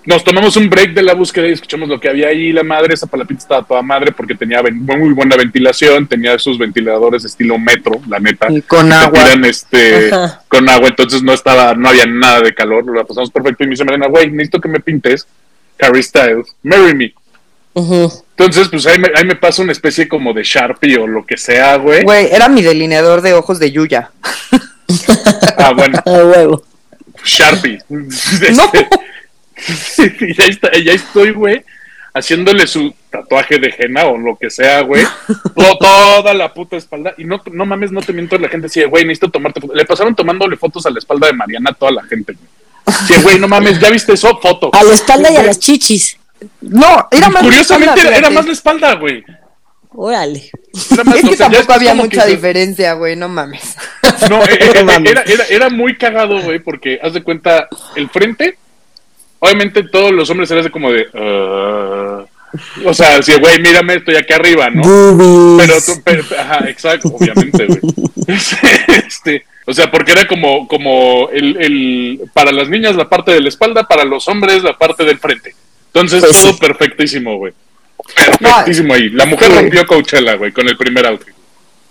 nos tomamos un break de la búsqueda y escuchamos lo que había ahí. La madre, esa palapita estaba toda madre porque tenía muy buena ventilación, tenía sus ventiladores estilo metro, la neta. Y con agua. tiran, este, Ajá. con agua, entonces no estaba, no había nada de calor, lo pasamos perfecto. Y me dice Mariana, güey, necesito que me pintes Harry Styles, Marry Me. Entonces, pues ahí me, ahí me pasa una especie como de Sharpie o lo que sea, güey. Güey, era mi delineador de ojos de Yuya. Ah, bueno, A huevo. Sharpie. No. Y ahí, está, y ahí estoy, güey, haciéndole su tatuaje de henna o lo que sea, güey. To- toda la puta espalda. Y no, no mames, no te miento, la gente decía, güey, necesito tomarte fotos. Le pasaron tomándole fotos a la espalda de Mariana a toda la gente, güey. Sí, güey, no mames, ¿ya viste eso? Foto. A la espalda y a las chichis. No, era más. Curiosamente la espalda, era, más la espalda, güey. Órale. Era más- Es que o sea, ya tampoco había que mucha diferencia, güey, no mames. No, eh, eh, No eh, mames. era, era, era muy cagado, güey, porque haz de cuenta, el frente, obviamente todos los hombres eran así como de. "Ah". o sea, así, güey, mírame, estoy aquí arriba, ¿no? Pero Boobies. tú, pero- ajá, exacto, obviamente, güey. Este, o sea, porque era como, como el, el, para las niñas la parte de la espalda, para los hombres la parte del frente. Entonces, Pues todo sí. perfectísimo, güey. Perfectísimo ahí. La mujer Sí. rompió Coachella, güey, con el primer outfit.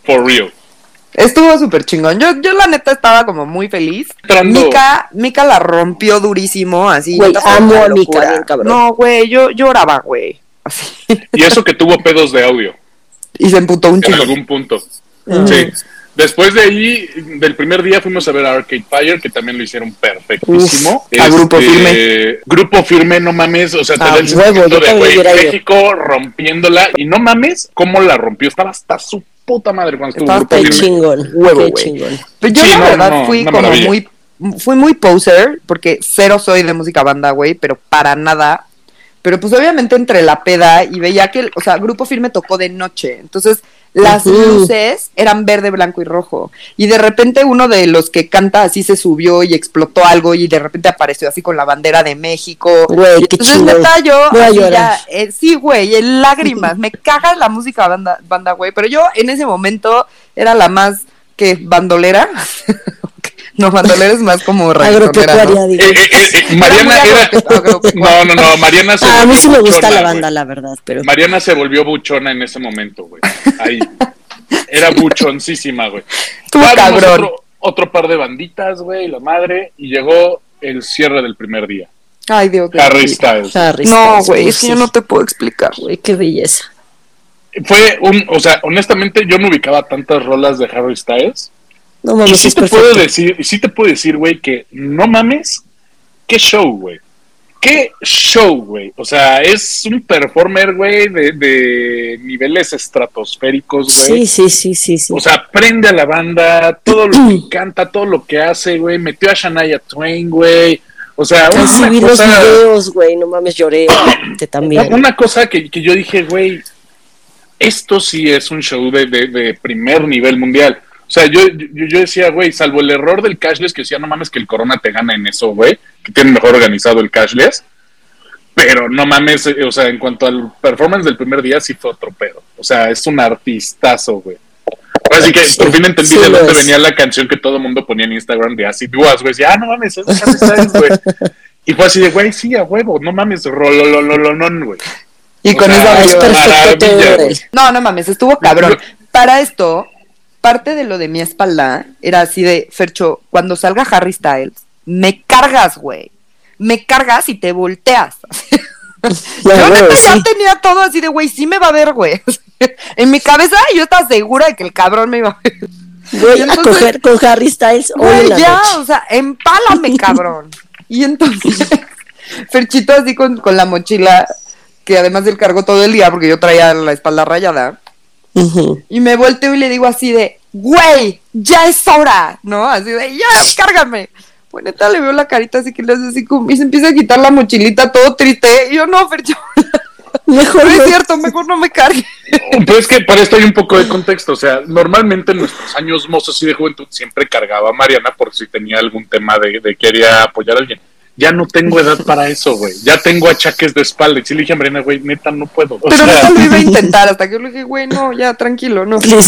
For real. Estuvo súper chingón. Yo, yo la neta estaba como muy feliz. Entrando- Mika, Mika la rompió durísimo, así. Güey, amo a Mika, locura. bien cabrón. No, güey, yo lloraba, güey. Así. Y eso que tuvo pedos de audio. Y se emputó un en chico. algún punto. Ujú. Sí. Después de ahí, del primer día fuimos a ver a Arcade Fire, que también lo hicieron perfectísimo. Uf, a Grupo Firme. Grupo Firme, no mames, o sea, te A da el huevo, de, güey. México rompiéndola, y no mames cómo la rompió, estaba hasta su puta madre cuando estuvo Estaba Grupo chingón. Huevo, Qué güey. chingón. Pero yo Sí, la no, verdad no, fui como maravilla. muy, fui muy poser, porque cero soy de música banda, güey, pero para nada. Pero pues obviamente entre la peda y veía que, o sea, Grupo Firme tocó de noche, entonces las luces eran verde, blanco y rojo. Y de repente uno de los que canta así se subió y explotó algo y de repente apareció así con la bandera de México. Güey, qué entonces neta yo Voy a así llorar. ya, eh, sí, güey, en lágrimas, me caga la música banda, banda, güey, pero yo en ese momento era la más que bandolera. No, bandolera es más como Agropecuaria, ¿no? digo. Eh, eh, eh, Mariana Era. No, no, no. Mariana se Ah, a mí volvió sí me gusta buchona, la banda, la verdad, pero... Mariana se volvió buchona en ese momento, güey. Ahí. Era buchoncísima, güey. Cabrón. Otro, otro par de banditas, güey, la madre, y llegó el cierre del primer día. Ay, Dios Harry bendito. Styles. Harry No, güey, es que yo no te puedo explicar. Güey, qué belleza. Fue un, o sea, honestamente yo no ubicaba tantas rolas de Harry Styles. No Y mames, sí es te perfecto. puedo decir, y sí te puedo decir, güey, que no mames, qué show, güey. Qué show, güey. O sea, es un performer, güey, de, de niveles estratosféricos, güey. Sí, sí, sí, sí, sí. O sea, prende a la banda, todo lo que canta, todo lo que hace, güey. Metió a Shania Twain, güey. O sea, sí, una vi los cosa, videos, güey, no mames, lloré te también. una cosa que, que yo dije, güey, esto sí es un show de, de- de primer nivel mundial. O sea, yo, yo, yo decía, güey, salvo el error del cashless, que decía, no mames que el Corona te gana en eso, güey, que tiene mejor organizado el cashless. Pero no mames, eh, o sea, en cuanto al performance del primer día, sí fue otro pedo. O sea, es un artistazo, güey. Así que por fin entendí sí de dónde venía la canción que todo el mundo ponía en Instagram de así duas, güey. Decía, ah, no mames, es güey. Y fue así de, güey, sí, a huevo, no mames, rololololón, güey. Y O con sea, esa es vibra. perfecto todo maravilla, de güey. él. No, no mames, estuvo cabrón. Para esto, parte de lo de mi espalda era así de, Fercho, cuando salga Harry Styles, me cargas, güey. Me cargas y te volteas. Yo neta ya tenía todo así de, güey, sí me va a ver, güey. en mi cabeza yo estaba segura de que el cabrón me iba a ver. Voy Y a entonces- coger con Harry Styles hoy Güey, en la ya, noche. o sea, empálame, cabrón. Y entonces, Ferchito así con, con la mochila, que además él cargó todo el día porque yo traía la espalda rayada. Y me volteo y le digo así de, güey, ya es hora, ¿no? Así de, ya, cárgame. Pues neta le veo la carita así que le hace así como, y se empieza a quitar la mochilita todo triste. Y yo, no, Fercho, Mejor no es cierto, mejor no me cargue. Pero es que para esto hay un poco de contexto. O sea, normalmente en nuestros años mozos y de juventud siempre cargaba a Mariana por si tenía algún tema de, de quería apoyar a alguien. Ya no tengo edad para eso, güey. Ya tengo achaques de espalda. Y sí le dije a Mariana, güey, neta, no puedo. O Pero sea, neta lo iba a intentar hasta que yo le dije, güey, no, ya, tranquilo, no. No.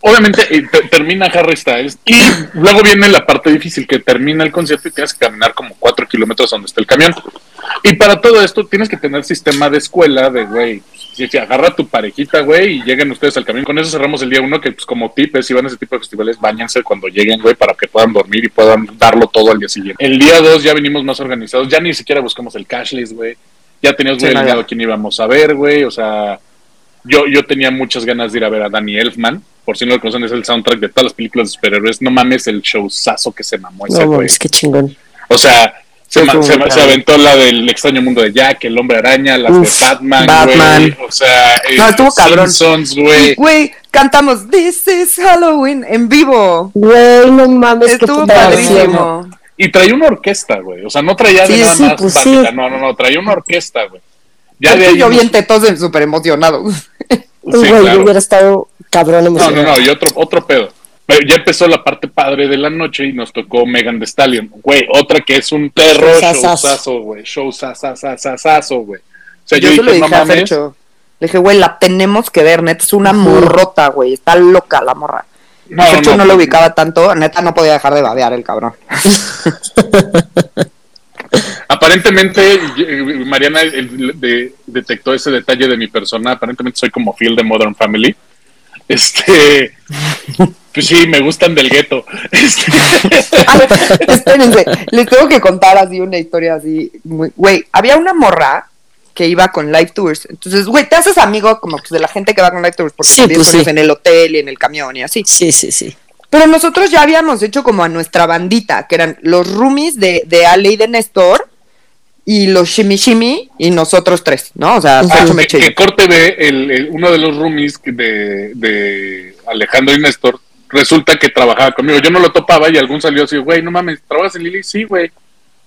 obviamente eh, te- termina Harry Styles y luego viene la parte difícil que termina el concierto y tienes que caminar como cuatro kilómetros donde está el camión. Y para todo esto tienes que tener sistema de escuela de, güey, si, si agarra tu parejita, güey, y lleguen ustedes al camión. Con eso cerramos el día uno, que pues como tip es, si van a ese tipo de festivales, bañense cuando lleguen, güey, para que puedan dormir y puedan darlo todo al día siguiente. El día dos ya venimos más organizados, ya ni siquiera buscamos el cashless, güey. Ya teníamos Sí, muy alineado quién íbamos a ver, güey, o sea... Yo, yo tenía muchas ganas de ir a ver a Danny Elfman. Por si no lo conocen, es el soundtrack de todas las películas de superhéroes. No mames el showzazo que se mamó ese No güey. mames, qué chingón. O sea, se, Sí, ma- se, aventó la del extraño mundo de Jack, el hombre araña, las Uf, de Batman, Batman. güey. O sea, No, estuvo cabrón. Güey. Güey, cantamos This is Halloween en vivo. Güey, no mames, Estuvo emoción. padrísimo. Y traía una orquesta, güey. O sea, no traía de nada sí, más pues sí. No, no, no, traía una orquesta, güey. Ya Ya de ahí yo bien tetoso, súper emocionado. Sí, Güey, yo hubiera estado cabrón No, no, emocionado. no, y otro, otro pedo. Pero ya empezó la parte padre de la noche y nos tocó Megan Thee Stallion. Güey, otra que es un perro showzazo, güey. Showzazazazazo, güey. O sea, yo yo, dije, no dije a mames. Le dije, güey, la tenemos que ver, neta, es una morrota, güey. Está loca la morra. No, Fercho no, no, lo ubicaba tanto, neta no podía dejar de babear el cabrón. Aparentemente, Mariana el- de- detectó ese detalle de mi persona. Aparentemente soy como Phil de Modern Family. Este. Pues sí, me gustan del gueto. Este, espérense, les tengo que contar así una historia así. muy- Güey, había una morra que iba con Live Tours. Entonces, güey, te haces amigo como pues, de la gente que va con Live Tours porque Sí, pues, sí. en el hotel y en el camión y así. Sí, sí, sí. Pero nosotros ya habíamos hecho como a nuestra bandita, que eran los roomies de, de Ale y de Néstor, y los Shimi Shimi, y nosotros tres, ¿no? O sea. Fercho, que, que corte ve el, el- uno de los roomies de, de Alejandro y Néstor. Resulta que trabajaba conmigo. Yo no lo topaba y algún salió así, güey, no mames, ¿trabajas en Lili? Sí, güey.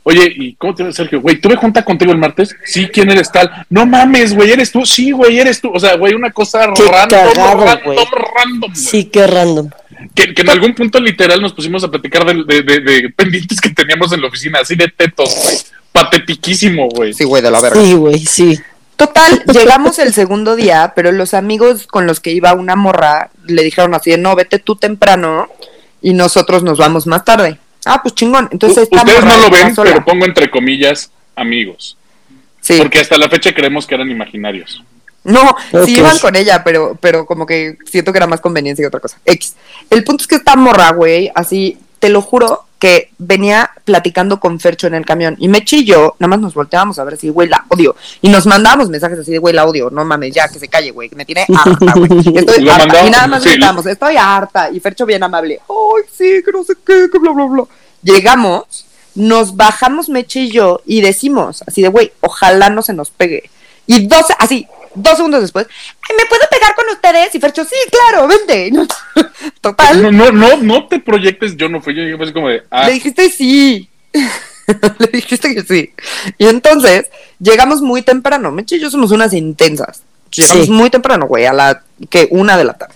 Oye, ¿y cómo te llamas, Sergio? Güey, ¿tuve junta contigo el martes? Sí, ¿quién eres tal? No mames, güey, ¿eres tú? Sí, güey, eres tú. O sea, güey, una cosa Qué random, cagado, random, güey. random, güey. Sí, qué random. Que, que en algún punto literal nos pusimos a platicar de, de- de- de pendientes que teníamos en la oficina, así de tetos, güey. Patetiquísimo, güey. Sí, güey, de la verga. Sí, güey, sí. Total, llegamos el segundo día, pero los amigos con los que iba una morra le dijeron así de, no, vete tú temprano y nosotros nos vamos más tarde. Ah, pues chingón. Entonces Ustedes no lo ven, sola. pero pongo entre comillas amigos. Sí. Porque hasta la fecha creemos que eran imaginarios. No, Ok. sí iban con ella, pero, pero como que siento que era más conveniencia que otra cosa. X. El punto es que esta morra, güey, así, te lo juro, que venía platicando con Fercho en el camión. Y me chilló, nada más nos volteábamos a ver si, güey, la odio. Y nos mandábamos mensajes así de, güey, la odio. No mames, ya, que se calle, güey, que me tiene harta, güey. Estoy harta. mandamos, y nada más sí. gritamos, estoy harta. Y Fercho bien amable, ay, sí, que no sé qué, que bla, bla, bla. Llegamos, nos bajamos Meche y yo y decimos, así de, güey, ojalá no se nos pegue. Y dos, así, dos segundos después, "Ay, ¿me puedo pegar con ustedes? Y Fercho, sí, claro, vente. Total, No, no, no, no te proyectes, yo no fui, yo dije así como de, ah, le dijiste sí. le dijiste que sí. Y entonces, llegamos muy temprano. Meche y yo somos unas intensas. Llegamos Sí. muy temprano, güey, a la que una de la tarde.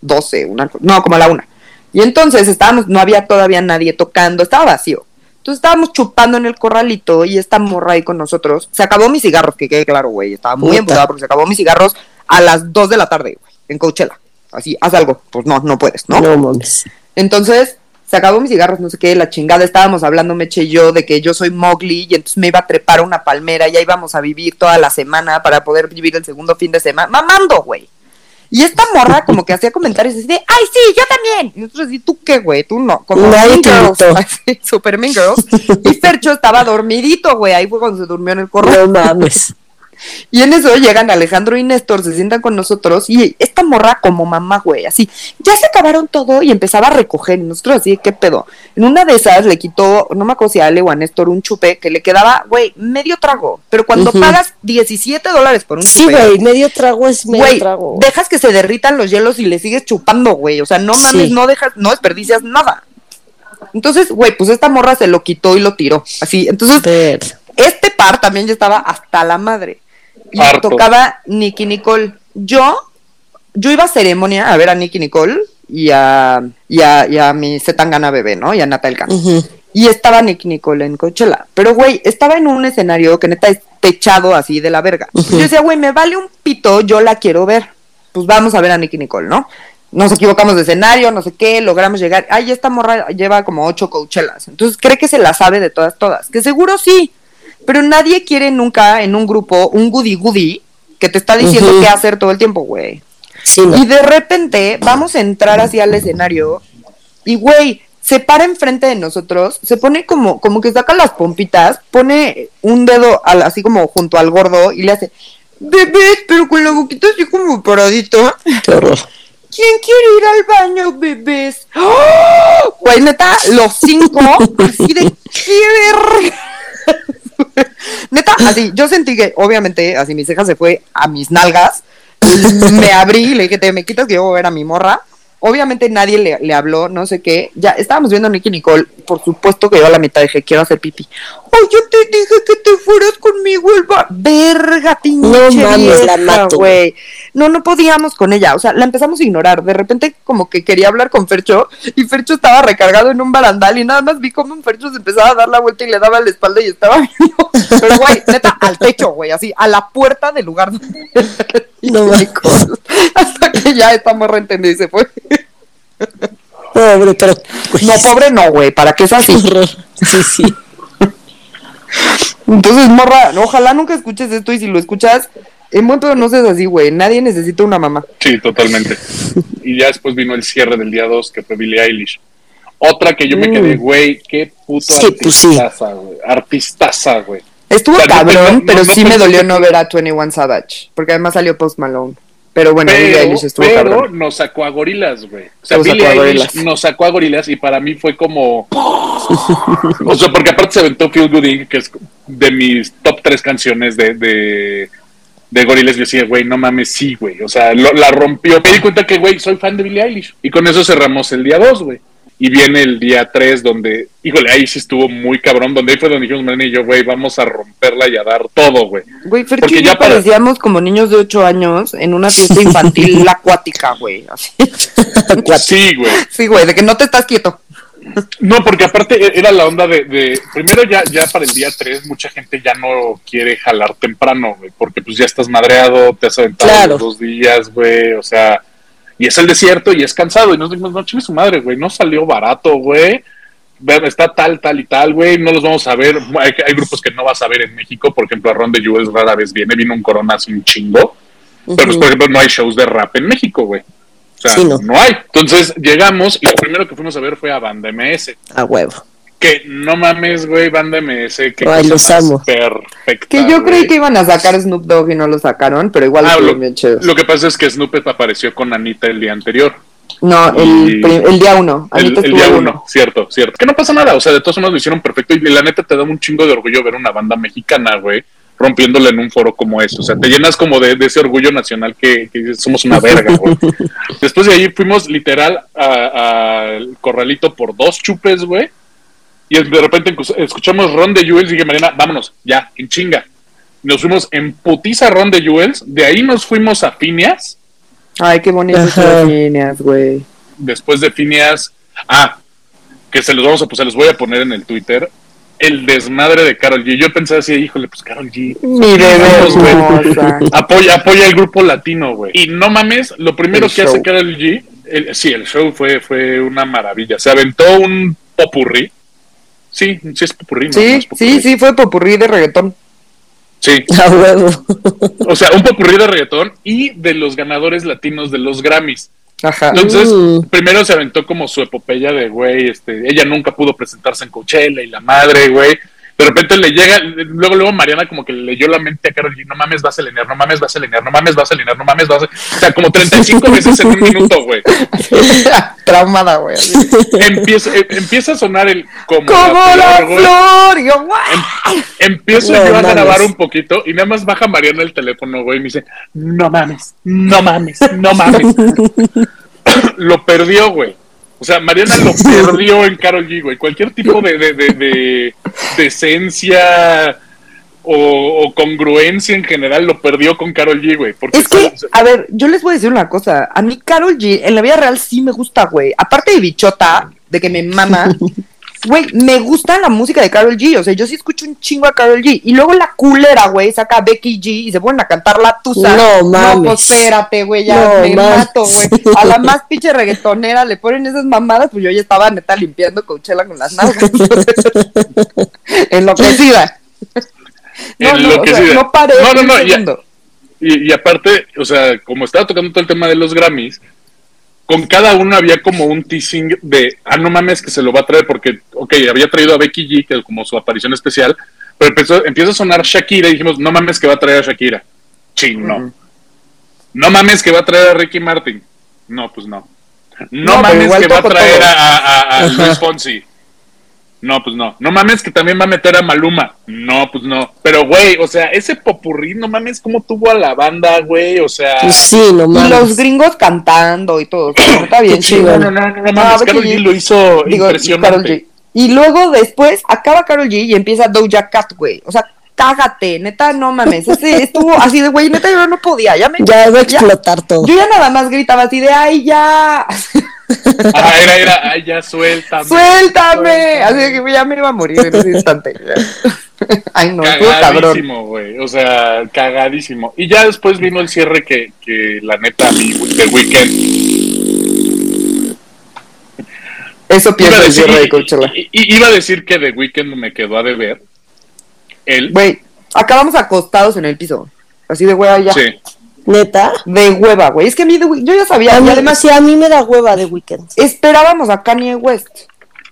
Doce, una, no, como a la una. Y entonces estábamos, no había todavía nadie tocando, estaba vacío. Entonces estábamos chupando en el corralito y esta morra ahí con nosotros. Se acabó mis cigarros, que quede claro, güey. Estaba muy Puta. emputada porque se acabó mis cigarros a las dos de la tarde, güey, en Coachella. Así, haz algo. Pues no, no puedes, ¿no? No mames. Entonces, se acabó mis cigarros, no sé qué, la chingada. Estábamos hablando, Meche y yo, de que yo soy Mowgli y entonces me iba a trepar a una palmera. Ya íbamos a vivir toda la semana para poder vivir el segundo fin de semana. Mamando, güey. Y esta morra como que hacía comentarios así de, ay, sí, yo también. Y nosotros así, ¿tú qué, güey? Tú no. Como Mean te Girls. Así, Super Mean Girls. Y Fercho estaba dormidito, güey. Ahí fue cuando se durmió en el correo. No mames. Y en eso llegan Alejandro y Néstor, se sientan con nosotros y esta morra como mamá, güey, así, ya se acabaron todo y empezaba a recoger y nosotros así, ¿qué pedo? En una de esas le quitó, no me acuerdo si a Ale o a Néstor un chupe que le quedaba, güey, medio trago, pero cuando pagas 17 dólares por un Sí, chupe, güey, medio trago es medio güey, trago. dejas que se derritan los hielos y le sigues chupando, güey, o sea, no mames, Sí. no dejas, no desperdicias nada. Entonces, güey, pues esta morra se lo quitó y lo tiró, así, entonces Ver. este par también ya estaba hasta la madre. Y Harto. tocaba Nicky Nicole. Yo, yo iba a ceremonia a ver a Nicky Nicole y a, y a, y a mi Zetangana bebé, ¿no? Y a Natal Cano. Ujú. Y estaba Nicky Nicole en Coachella. Pero, güey, estaba en un escenario que neta es techado así de la verga. Yo decía, güey, me vale un pito, yo la quiero ver. Pues vamos a ver a Nicky Nicole, ¿no? Nos equivocamos de escenario, no sé qué, logramos llegar. Ay, esta morra lleva como ocho Coachellas. Entonces cree que se la sabe de todas, todas. Que seguro sí. Pero nadie quiere nunca en un grupo un goody goody que te está diciendo qué hacer todo el tiempo, güey. Sí. Y de repente vamos a entrar así al escenario y, güey, se para enfrente de nosotros, se pone como, como que saca las pompitas, pone un dedo al- así como junto al gordo y le hace, bebés, pero con la boquita así como paradito. Qué horror. ¿Quién quiere ir al baño, bebés? ¡Ah! Güey, neta, los cinco, así de, ¡qué verga! Neta, así, yo sentí que, obviamente, así mi ceja se fue a mis nalgas. Me abrí y le dije, te me quitas que yo voy a ver a mi morra. Obviamente nadie le, le habló, no sé qué. Ya estábamos viendo Nicky Nicole. Por supuesto que yo a la mitad dije, quiero hacer pipí. Ay, yo te dije que te fueras conmigo, el ba-". Verga, pinche No mames, la mato. No, no podíamos con ella. O sea, la empezamos a ignorar. De repente, como que quería hablar con Fercho. Y Fercho estaba recargado en un barandal. Y nada más vi como un Fercho se empezaba a dar la vuelta y le daba la espalda y estaba viendo. Pero, güey, neta, al techo, güey. Así, a la puerta del lugar. donde- No. Hasta que ya esta morra entendió y se fue. Pobre, pero. güey, No, pobre no, güey. ¿Para qué es así? Sí, sí. Entonces, morra, ojalá nunca escuches esto. Y si lo escuchas, en buen pedo no seas así, güey. Nadie necesita una mamá. Sí, totalmente. Y ya después vino el cierre del día 2, que fue Billie Eilish. Otra que yo me Mm. quedé, güey, qué puto Sí, pues sí. artistaza, güey. Artistaza, güey. Estuvo O sea, cabrón, no- pero no sí me dolió que- no ver a 21 Savage. Porque además salió Post Malone. Pero bueno, Billie Pero, Eilish estuvo pero cabrón. nos sacó a gorilas, güey. O sea, Nos Billie sacó a Eilish nos sacó a gorilas y para mí fue como. o sea, porque aparte se aventó Feel Good Inc., que es de mis top tres canciones de. de de gorilas, yo decía, güey, no mames, sí, güey. O sea, lo- la rompió. Me di cuenta que, güey, soy fan de Billie Eilish. Y con eso cerramos el día 2, güey. Y viene el día 3, donde, híjole, ahí sí estuvo muy cabrón. Donde ahí fue donde dijimos, Mariana y yo, güey, vamos a romperla y a dar todo, güey. Güey, Fercho porque ya para- parecíamos como niños de 8 años en una fiesta infantil acuática, güey. Así. Sí, güey. Sí, güey, de que no te estás quieto. No, porque aparte e- era la onda de, de- primero ya, ya para el día 3 mucha gente ya no quiere jalar temprano, güey, porque pues ya estás madreado, te has aventado Claro. los dos días, güey, o sea, Y es el desierto y es cansado. Y nos dijimos, no chingue su madre, güey, no salió barato, güey. Está tal, tal y tal, güey. No los vamos a ver. Hay, hay grupos que no vas a ver en México. Por ejemplo, a Ron de rara vez viene. Vino un Corona un chingo. Pero, pues, por ejemplo, no hay shows de rap en México, güey. O sea, Sí, no. no. hay. Entonces llegamos y lo primero que fuimos a ver fue a Banda MS. A huevo. Que no mames, güey, Banda MS. Que Ay, cosa los amo. Perfecta. Que yo creí güey. que iban a sacar Snoop Dogg y no lo sacaron, pero igual Ah, lo, bien lo que pasa es que Snoopet apareció con Anita el día anterior. No, el, el día uno. El, Anita el estuvo día el uno, cierto, cierto. Que no pasa nada, o sea, de todos modos lo hicieron perfecto y la neta te da un chingo de orgullo ver una banda mexicana, güey, rompiéndola en un foro como eso. O sea, te llenas como de, de ese orgullo nacional que, que somos una verga, güey. Después de ahí fuimos literal a- al corralito por dos chupes, güey. Y de repente escu- escuchamos Ron de Jules y dije, Mariana, vámonos, ya, en chinga. Nos fuimos en putiza Ron de Jules, de ahí nos fuimos a Phineas, Ay, qué las líneas, güey. después de Phineas, ah, que se los vamos a pues, se los voy a poner en el Twitter, el desmadre de Carol G. Yo pensé así, híjole, pues Carol G. Bebé Vamos, güey. Apoya, apoya el grupo latino, güey. Y no mames, lo primero El que show. hace Carol G, el- sí, el show fue, fue una maravilla. Se aventó un popurrí. Sí, sí es popurrí, ¿no? No Sí, es popurrí. sí, sí, fue popurrí de reggaetón. Sí, o sea, un popurrí de reggaetón y de los ganadores latinos de los Grammys. Ajá. Entonces, Mm. primero se aventó como su epopeya de, güey, este, ella nunca pudo presentarse en Coachella y la madre, güey. De repente le llega, luego, luego Mariana como que le leyó la mente a Karol G, no mames, vas a alinear, no mames, vas a alinear, no mames, vas a alinear, no mames, vas a... O sea, como 35 veces en un minuto, güey. Traumada, güey. Empieza, eh, empieza a sonar el como, Como la flor, flor. Y yo, guau. Empiezo No yo a mames. grabar un poquito y nada más baja Mariana el teléfono, güey, y me dice, no mames, no mames, no mames. lo perdió, güey. O sea, Mariana lo perdió en Carol G, güey. Cualquier tipo de, de, de, de decencia o, o congruencia en general lo perdió con Carol G, güey. Porque Es que, a ver, yo les voy a decir una cosa. A mí Carol G en la vida real sí me gusta, güey. Aparte de bichota, de que me mama, güey, me gusta la música de Carol G. O sea, yo sí escucho un chingo a Carol G. Y luego la culera, güey, saca a Becky G y se ponen a cantar la tusa. No mames. No, pues espérate, güey, ya No me mames. mato, güey. A la más pinche reggaetonera le ponen esas mamadas, pues yo ya estaba neta limpiando Coachella con las nalgas. Enloquecida. No, no, o sea, Enloquecida. no paré No, no, no, y aparte, o sea, como estaba tocando todo el tema de los Grammys, con cada uno había como un teasing de, ah, no mames que se lo va a traer, porque, ok, había traído a Becky G, que como su aparición especial, pero empezó, empieza a sonar Shakira y dijimos, no mames que va a traer a Shakira. Ching, no. No mames que va a traer a Ricky Martin. No, pues no. No, mames que va a traer a. Luis Fonsi. No, pues no. No mames que también va a meter a Maluma. No, pues no. Pero, güey, o sea, ese popurrí, no mames cómo tuvo a la banda, güey. O sea... Pues sí, no Y mames. los gringos cantando y todo. está bien chido. No, no, no, no mames, Karol G. Lo hizo Digo, impresionante. Y luego después acaba Carol G y empieza Doja Cat, güey. O sea, cágate, neta, no mames. Ese estuvo así de, güey, neta, yo no podía. Ya me. Ya iba a explotar todo. Yo ya nada más gritaba así de, ay, ya. Ah, era, era, ay, ya suéltame. Suéltame. Así que ya me iba a morir en ese instante. Ay, no, estuvo cabrón. Cagadísimo, güey. O sea, cagadísimo. Y ya después vino el cierre que, que la neta, mí, The Weeknd. Eso pienso el cierre de Coachella. i- i- iba a decir que The Weeknd me quedó a deber. Güey, acabamos acostados en el piso. Así de hueva ya. sí. Neta. De hueva, güey. Es que a mí, de, yo ya sabía. Mí, y además, sí, a mí me da hueva de Weekend. esperábamos a Kanye West,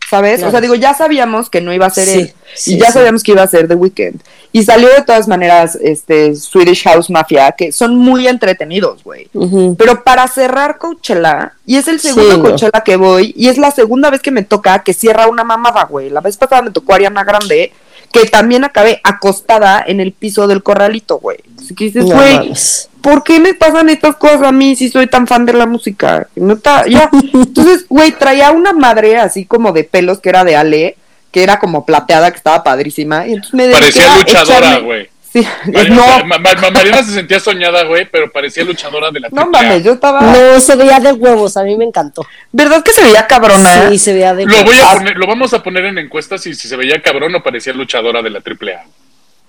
¿sabes? Claro. O sea, digo, ya sabíamos que no iba a ser Sí, él. sí, y ya sí. sabíamos que iba a ser The Weeknd. Y salió de todas maneras este Swedish House Mafia, que son muy entretenidos, güey. Pero para cerrar Coachella, y es el segundo no. Coachella que voy, y es la segunda vez que me toca que cierra una mamada, güey. La vez pasada me tocó Ariana Grande, que también acabé acostada en el piso del corralito, güey. Así que dices, No güey. ¿por qué me pasan estas cosas a mí si soy tan fan de la música? Neta, ya. Entonces, güey, traía una madre así como de pelos que era de Ale, que era como plateada, que estaba padrísima. Y entonces me Parecía luchadora, güey. Sí, Mariana, no, Ma- Ma- Mariana se sentía soñada, güey, pero parecía luchadora de la no mames, yo estaba. No, se veía de huevos, a mí me encantó. ¿Verdad que se veía cabrona? Sí, se veía de Lo huevos. voy a poner, lo vamos a poner en encuestas y si se veía cabrón o parecía luchadora de la AAA.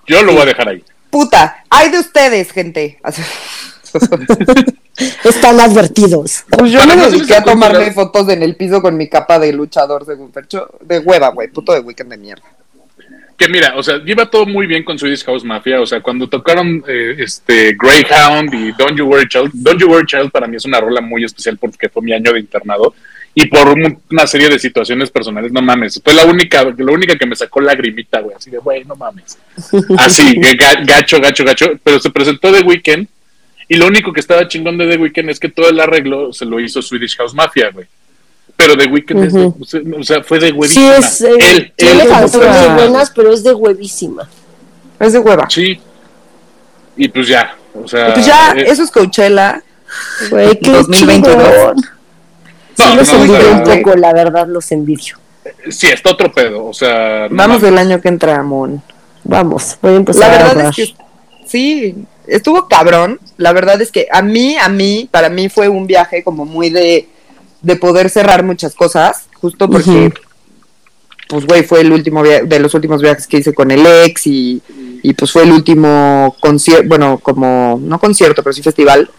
Yo lo voy a dejar ahí. Puta, hay de ustedes, gente. Están advertidos. Pues yo me dediqué a tomarme fotos en el piso con mi capa de luchador, según Fercho. De hueva, güey. Puto de weekend de mierda. Que mira, o sea, lleva todo muy bien con Swedish House Mafia. O sea, cuando tocaron eh, este Greyhound y Don't You Worry Child, Don't You Worry Child para mí es una rola muy especial porque fue mi año de internado y por un- una serie de situaciones personales, no mames. Fue la única, la única que me sacó lagrimita, güey, así de, güey, no mames. Así, ga- gacho, gacho, gacho. Pero se presentó The Weeknd y lo único que estaba chingón de The Weeknd es que todo el arreglo se lo hizo Swedish House Mafia, güey. Pero The Weeknd es de- o sea, fue de Sí, huevísima. es. eh, él, él canciones persona. buenas, pero es de huevísima. Es de hueva. Sí. Y pues ya, o sea... Pues ya, eh, eso es Coachella. Güey, qué 2022. chingón. Sí, no, los no, envidio un poco, la verdad, los envidio. Sí, está otro pedo, o sea... no Vamos mames. el año que entra, Mon. Vamos, voy a empezar La verdad es que sí, estuvo cabrón. La verdad es que a mí, a mí, para mí fue un viaje como muy de, de poder cerrar muchas cosas, justo porque, pues, güey, fue el último de los últimos viajes que hice con el ex y, y pues fue el último concierto, bueno, como, no concierto, pero sí festival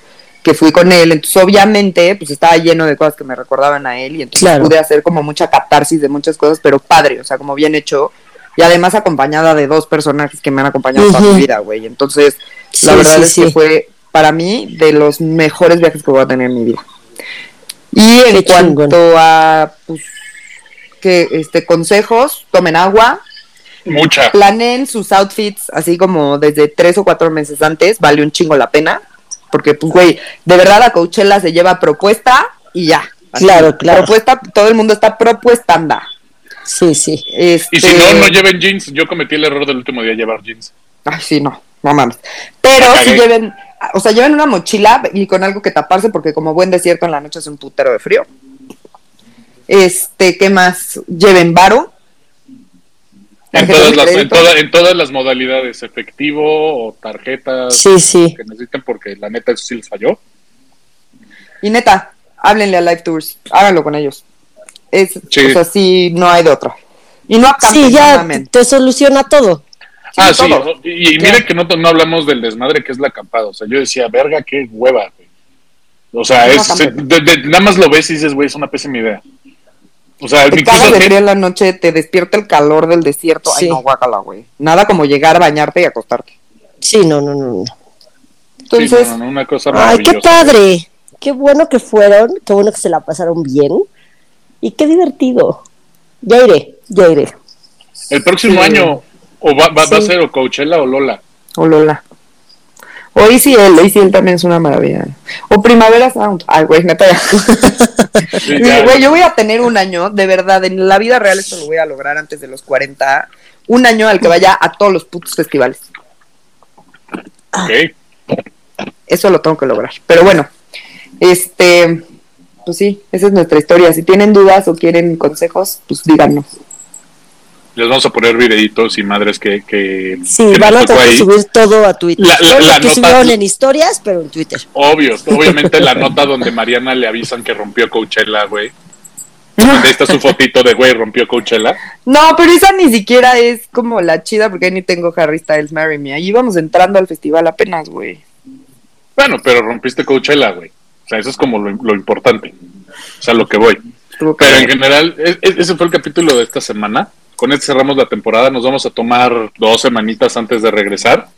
que fui con él, entonces obviamente pues estaba lleno de cosas que me recordaban a él y entonces Claro. pude hacer como mucha catarsis de muchas cosas, pero padre, o sea, como bien hecho y además acompañada de dos personajes que me han acompañado toda mi vida, güey. Entonces, Sí, la verdad sí, es que fue para mí de los mejores viajes que voy a tener en mi vida. Y en Qué cuanto chingón. a pues que este consejos, tomen agua, Mucha. planeen sus outfits así como desde tres o cuatro meses antes, vale un chingo la pena, porque pues güey, de verdad la Coachella se lleva propuesta y ya. Así, Claro, claro. Propuesta, todo el mundo está propuesta, anda. Sí, sí. Este, Y si no, no lleven jeans. Yo cometí el error del último día llevar jeans. Ay, sí, no, no mames. Pero si lleven, o sea, lleven una mochila y con algo que taparse, porque como buen desierto en la noche es un putero de frío. Este, ¿qué más? Lleven varo. En todas, las, en, crédito. toda- en todas las modalidades, efectivo o tarjetas Sí, sí. que necesiten, porque la neta eso sí les falló. Y neta, háblenle a Live Tours, háganlo con ellos. Es, Sí. O sea, sí, no hay de otra. Y no acampen, Sí, ya te soluciona todo. ah, sí. todo. Y, y miren que no, no hablamos del desmadre que es la acampada. O sea, yo decía, verga, qué hueva, güey. O sea, No es, acampen. de- de- nada más lo ves y dices, güey, es una pésima idea. O sea, Te cagas de frío en la noche, te despierta el calor del desierto. Sí. Ay, no, guácala, güey. Nada como llegar, bañarte y acostarte. Sí, no, no, no. no. Entonces, Sí, no, no, no, una cosa Ay, qué padre. Qué bueno que fueron, qué bueno que se la pasaron bien. Y qué divertido. Ya iré, ya iré. El próximo Sí. año, o va, va- va a ser o Coachella o Lola. O Lola. O Easy L, Easy L también es una maravilla. O Primavera Sound. Ay, güey, neta. Sí. Güey, yo voy a tener un año, de verdad, en la vida real esto lo voy a lograr antes de los 40. Un año al que vaya a todos los putos festivales. Ok. Eso lo tengo que lograr. Pero bueno, este, pues sí, esa es nuestra historia. Si tienen dudas o quieren consejos, pues díganos. Les vamos a poner videitos y madres que, que, Sí, que van a tener que subir todo a Twitter. La- la- Todo lo la que nota- subieron en historias, pero en Twitter. Obvio, obviamente la nota donde Mariana le avisan que rompió Coachella, güey. Ahí está su fotito de güey, rompió Coachella. No, pero esa ni siquiera es como la chida porque ahí ni tengo Harry Styles Marry Me. Ahí íbamos entrando al festival apenas, güey. Bueno, pero rompiste Coachella, güey. O sea, eso es como lo, lo importante. O sea, lo que voy. Pero en general, e- e- ese fue el capítulo de esta semana. Con este cerramos la temporada. Nos vamos a tomar dos semanitas antes de regresar.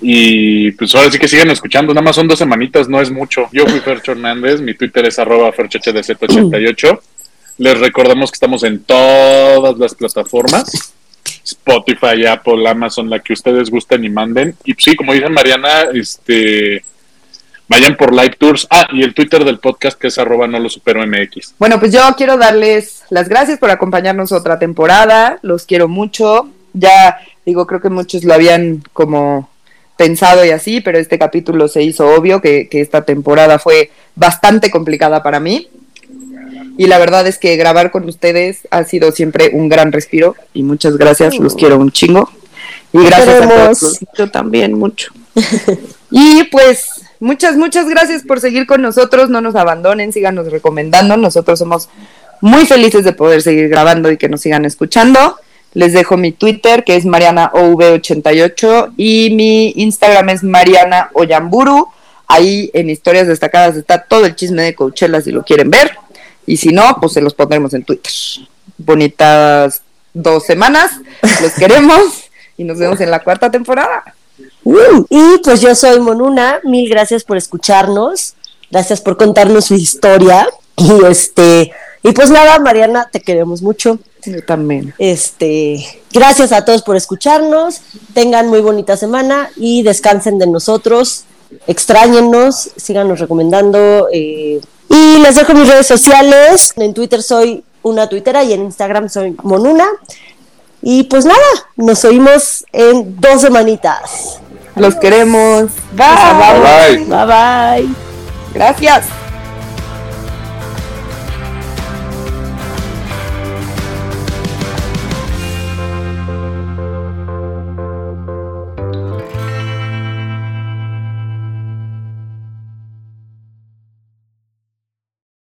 Y pues ahora sí que sigan escuchando. Nada más son dos semanitas, no es mucho. Yo fui Fercho Hernández. Mi Twitter es arroba ferchohdz88. Les recordamos que estamos en todas las plataformas. Spotify, Apple, Amazon, la que ustedes gusten y manden. Y pues, sí, como dice Mariana, este vayan por Live Tours. Ah, y el Twitter del podcast que es arroba no lo supero MX. Bueno, pues yo quiero darles las gracias por acompañarnos otra temporada. Los quiero mucho. Ya digo, creo que muchos lo habían como pensado y así, pero este capítulo se hizo obvio que, que esta temporada fue bastante complicada para mí. Y la verdad es que grabar con ustedes ha sido siempre un gran respiro y muchas gracias, los quiero un chingo. Y gracias a todos. Yo también mucho. Y pues muchas, muchas gracias por seguir con nosotros. No nos abandonen, síganos recomendando. Nosotros somos muy felices de poder seguir grabando y que nos sigan escuchando. Les dejo mi Twitter, que es MarianaOV88, y mi Instagram es Mariana Oyamburu. Ahí en historias destacadas está todo el chisme de Coachella si lo quieren ver. Y si no, pues se los pondremos en Twitter. Bonitas dos semanas. Los queremos y nos vemos en la cuarta temporada. Uh, y pues yo soy Monuna, mil gracias por escucharnos, gracias por contarnos su historia. Y este, y pues nada, Mariana, te queremos mucho. Yo también. Este, gracias a todos por escucharnos. Tengan muy bonita semana y descansen de nosotros. Extrañennos, síganos recomendando. eh, y les dejo mis redes sociales. En Twitter soy una tuitera y en Instagram soy Monuna. Y pues nada, nos oímos en dos semanitas. Los queremos. Bye. Bye. Bye bye. Gracias.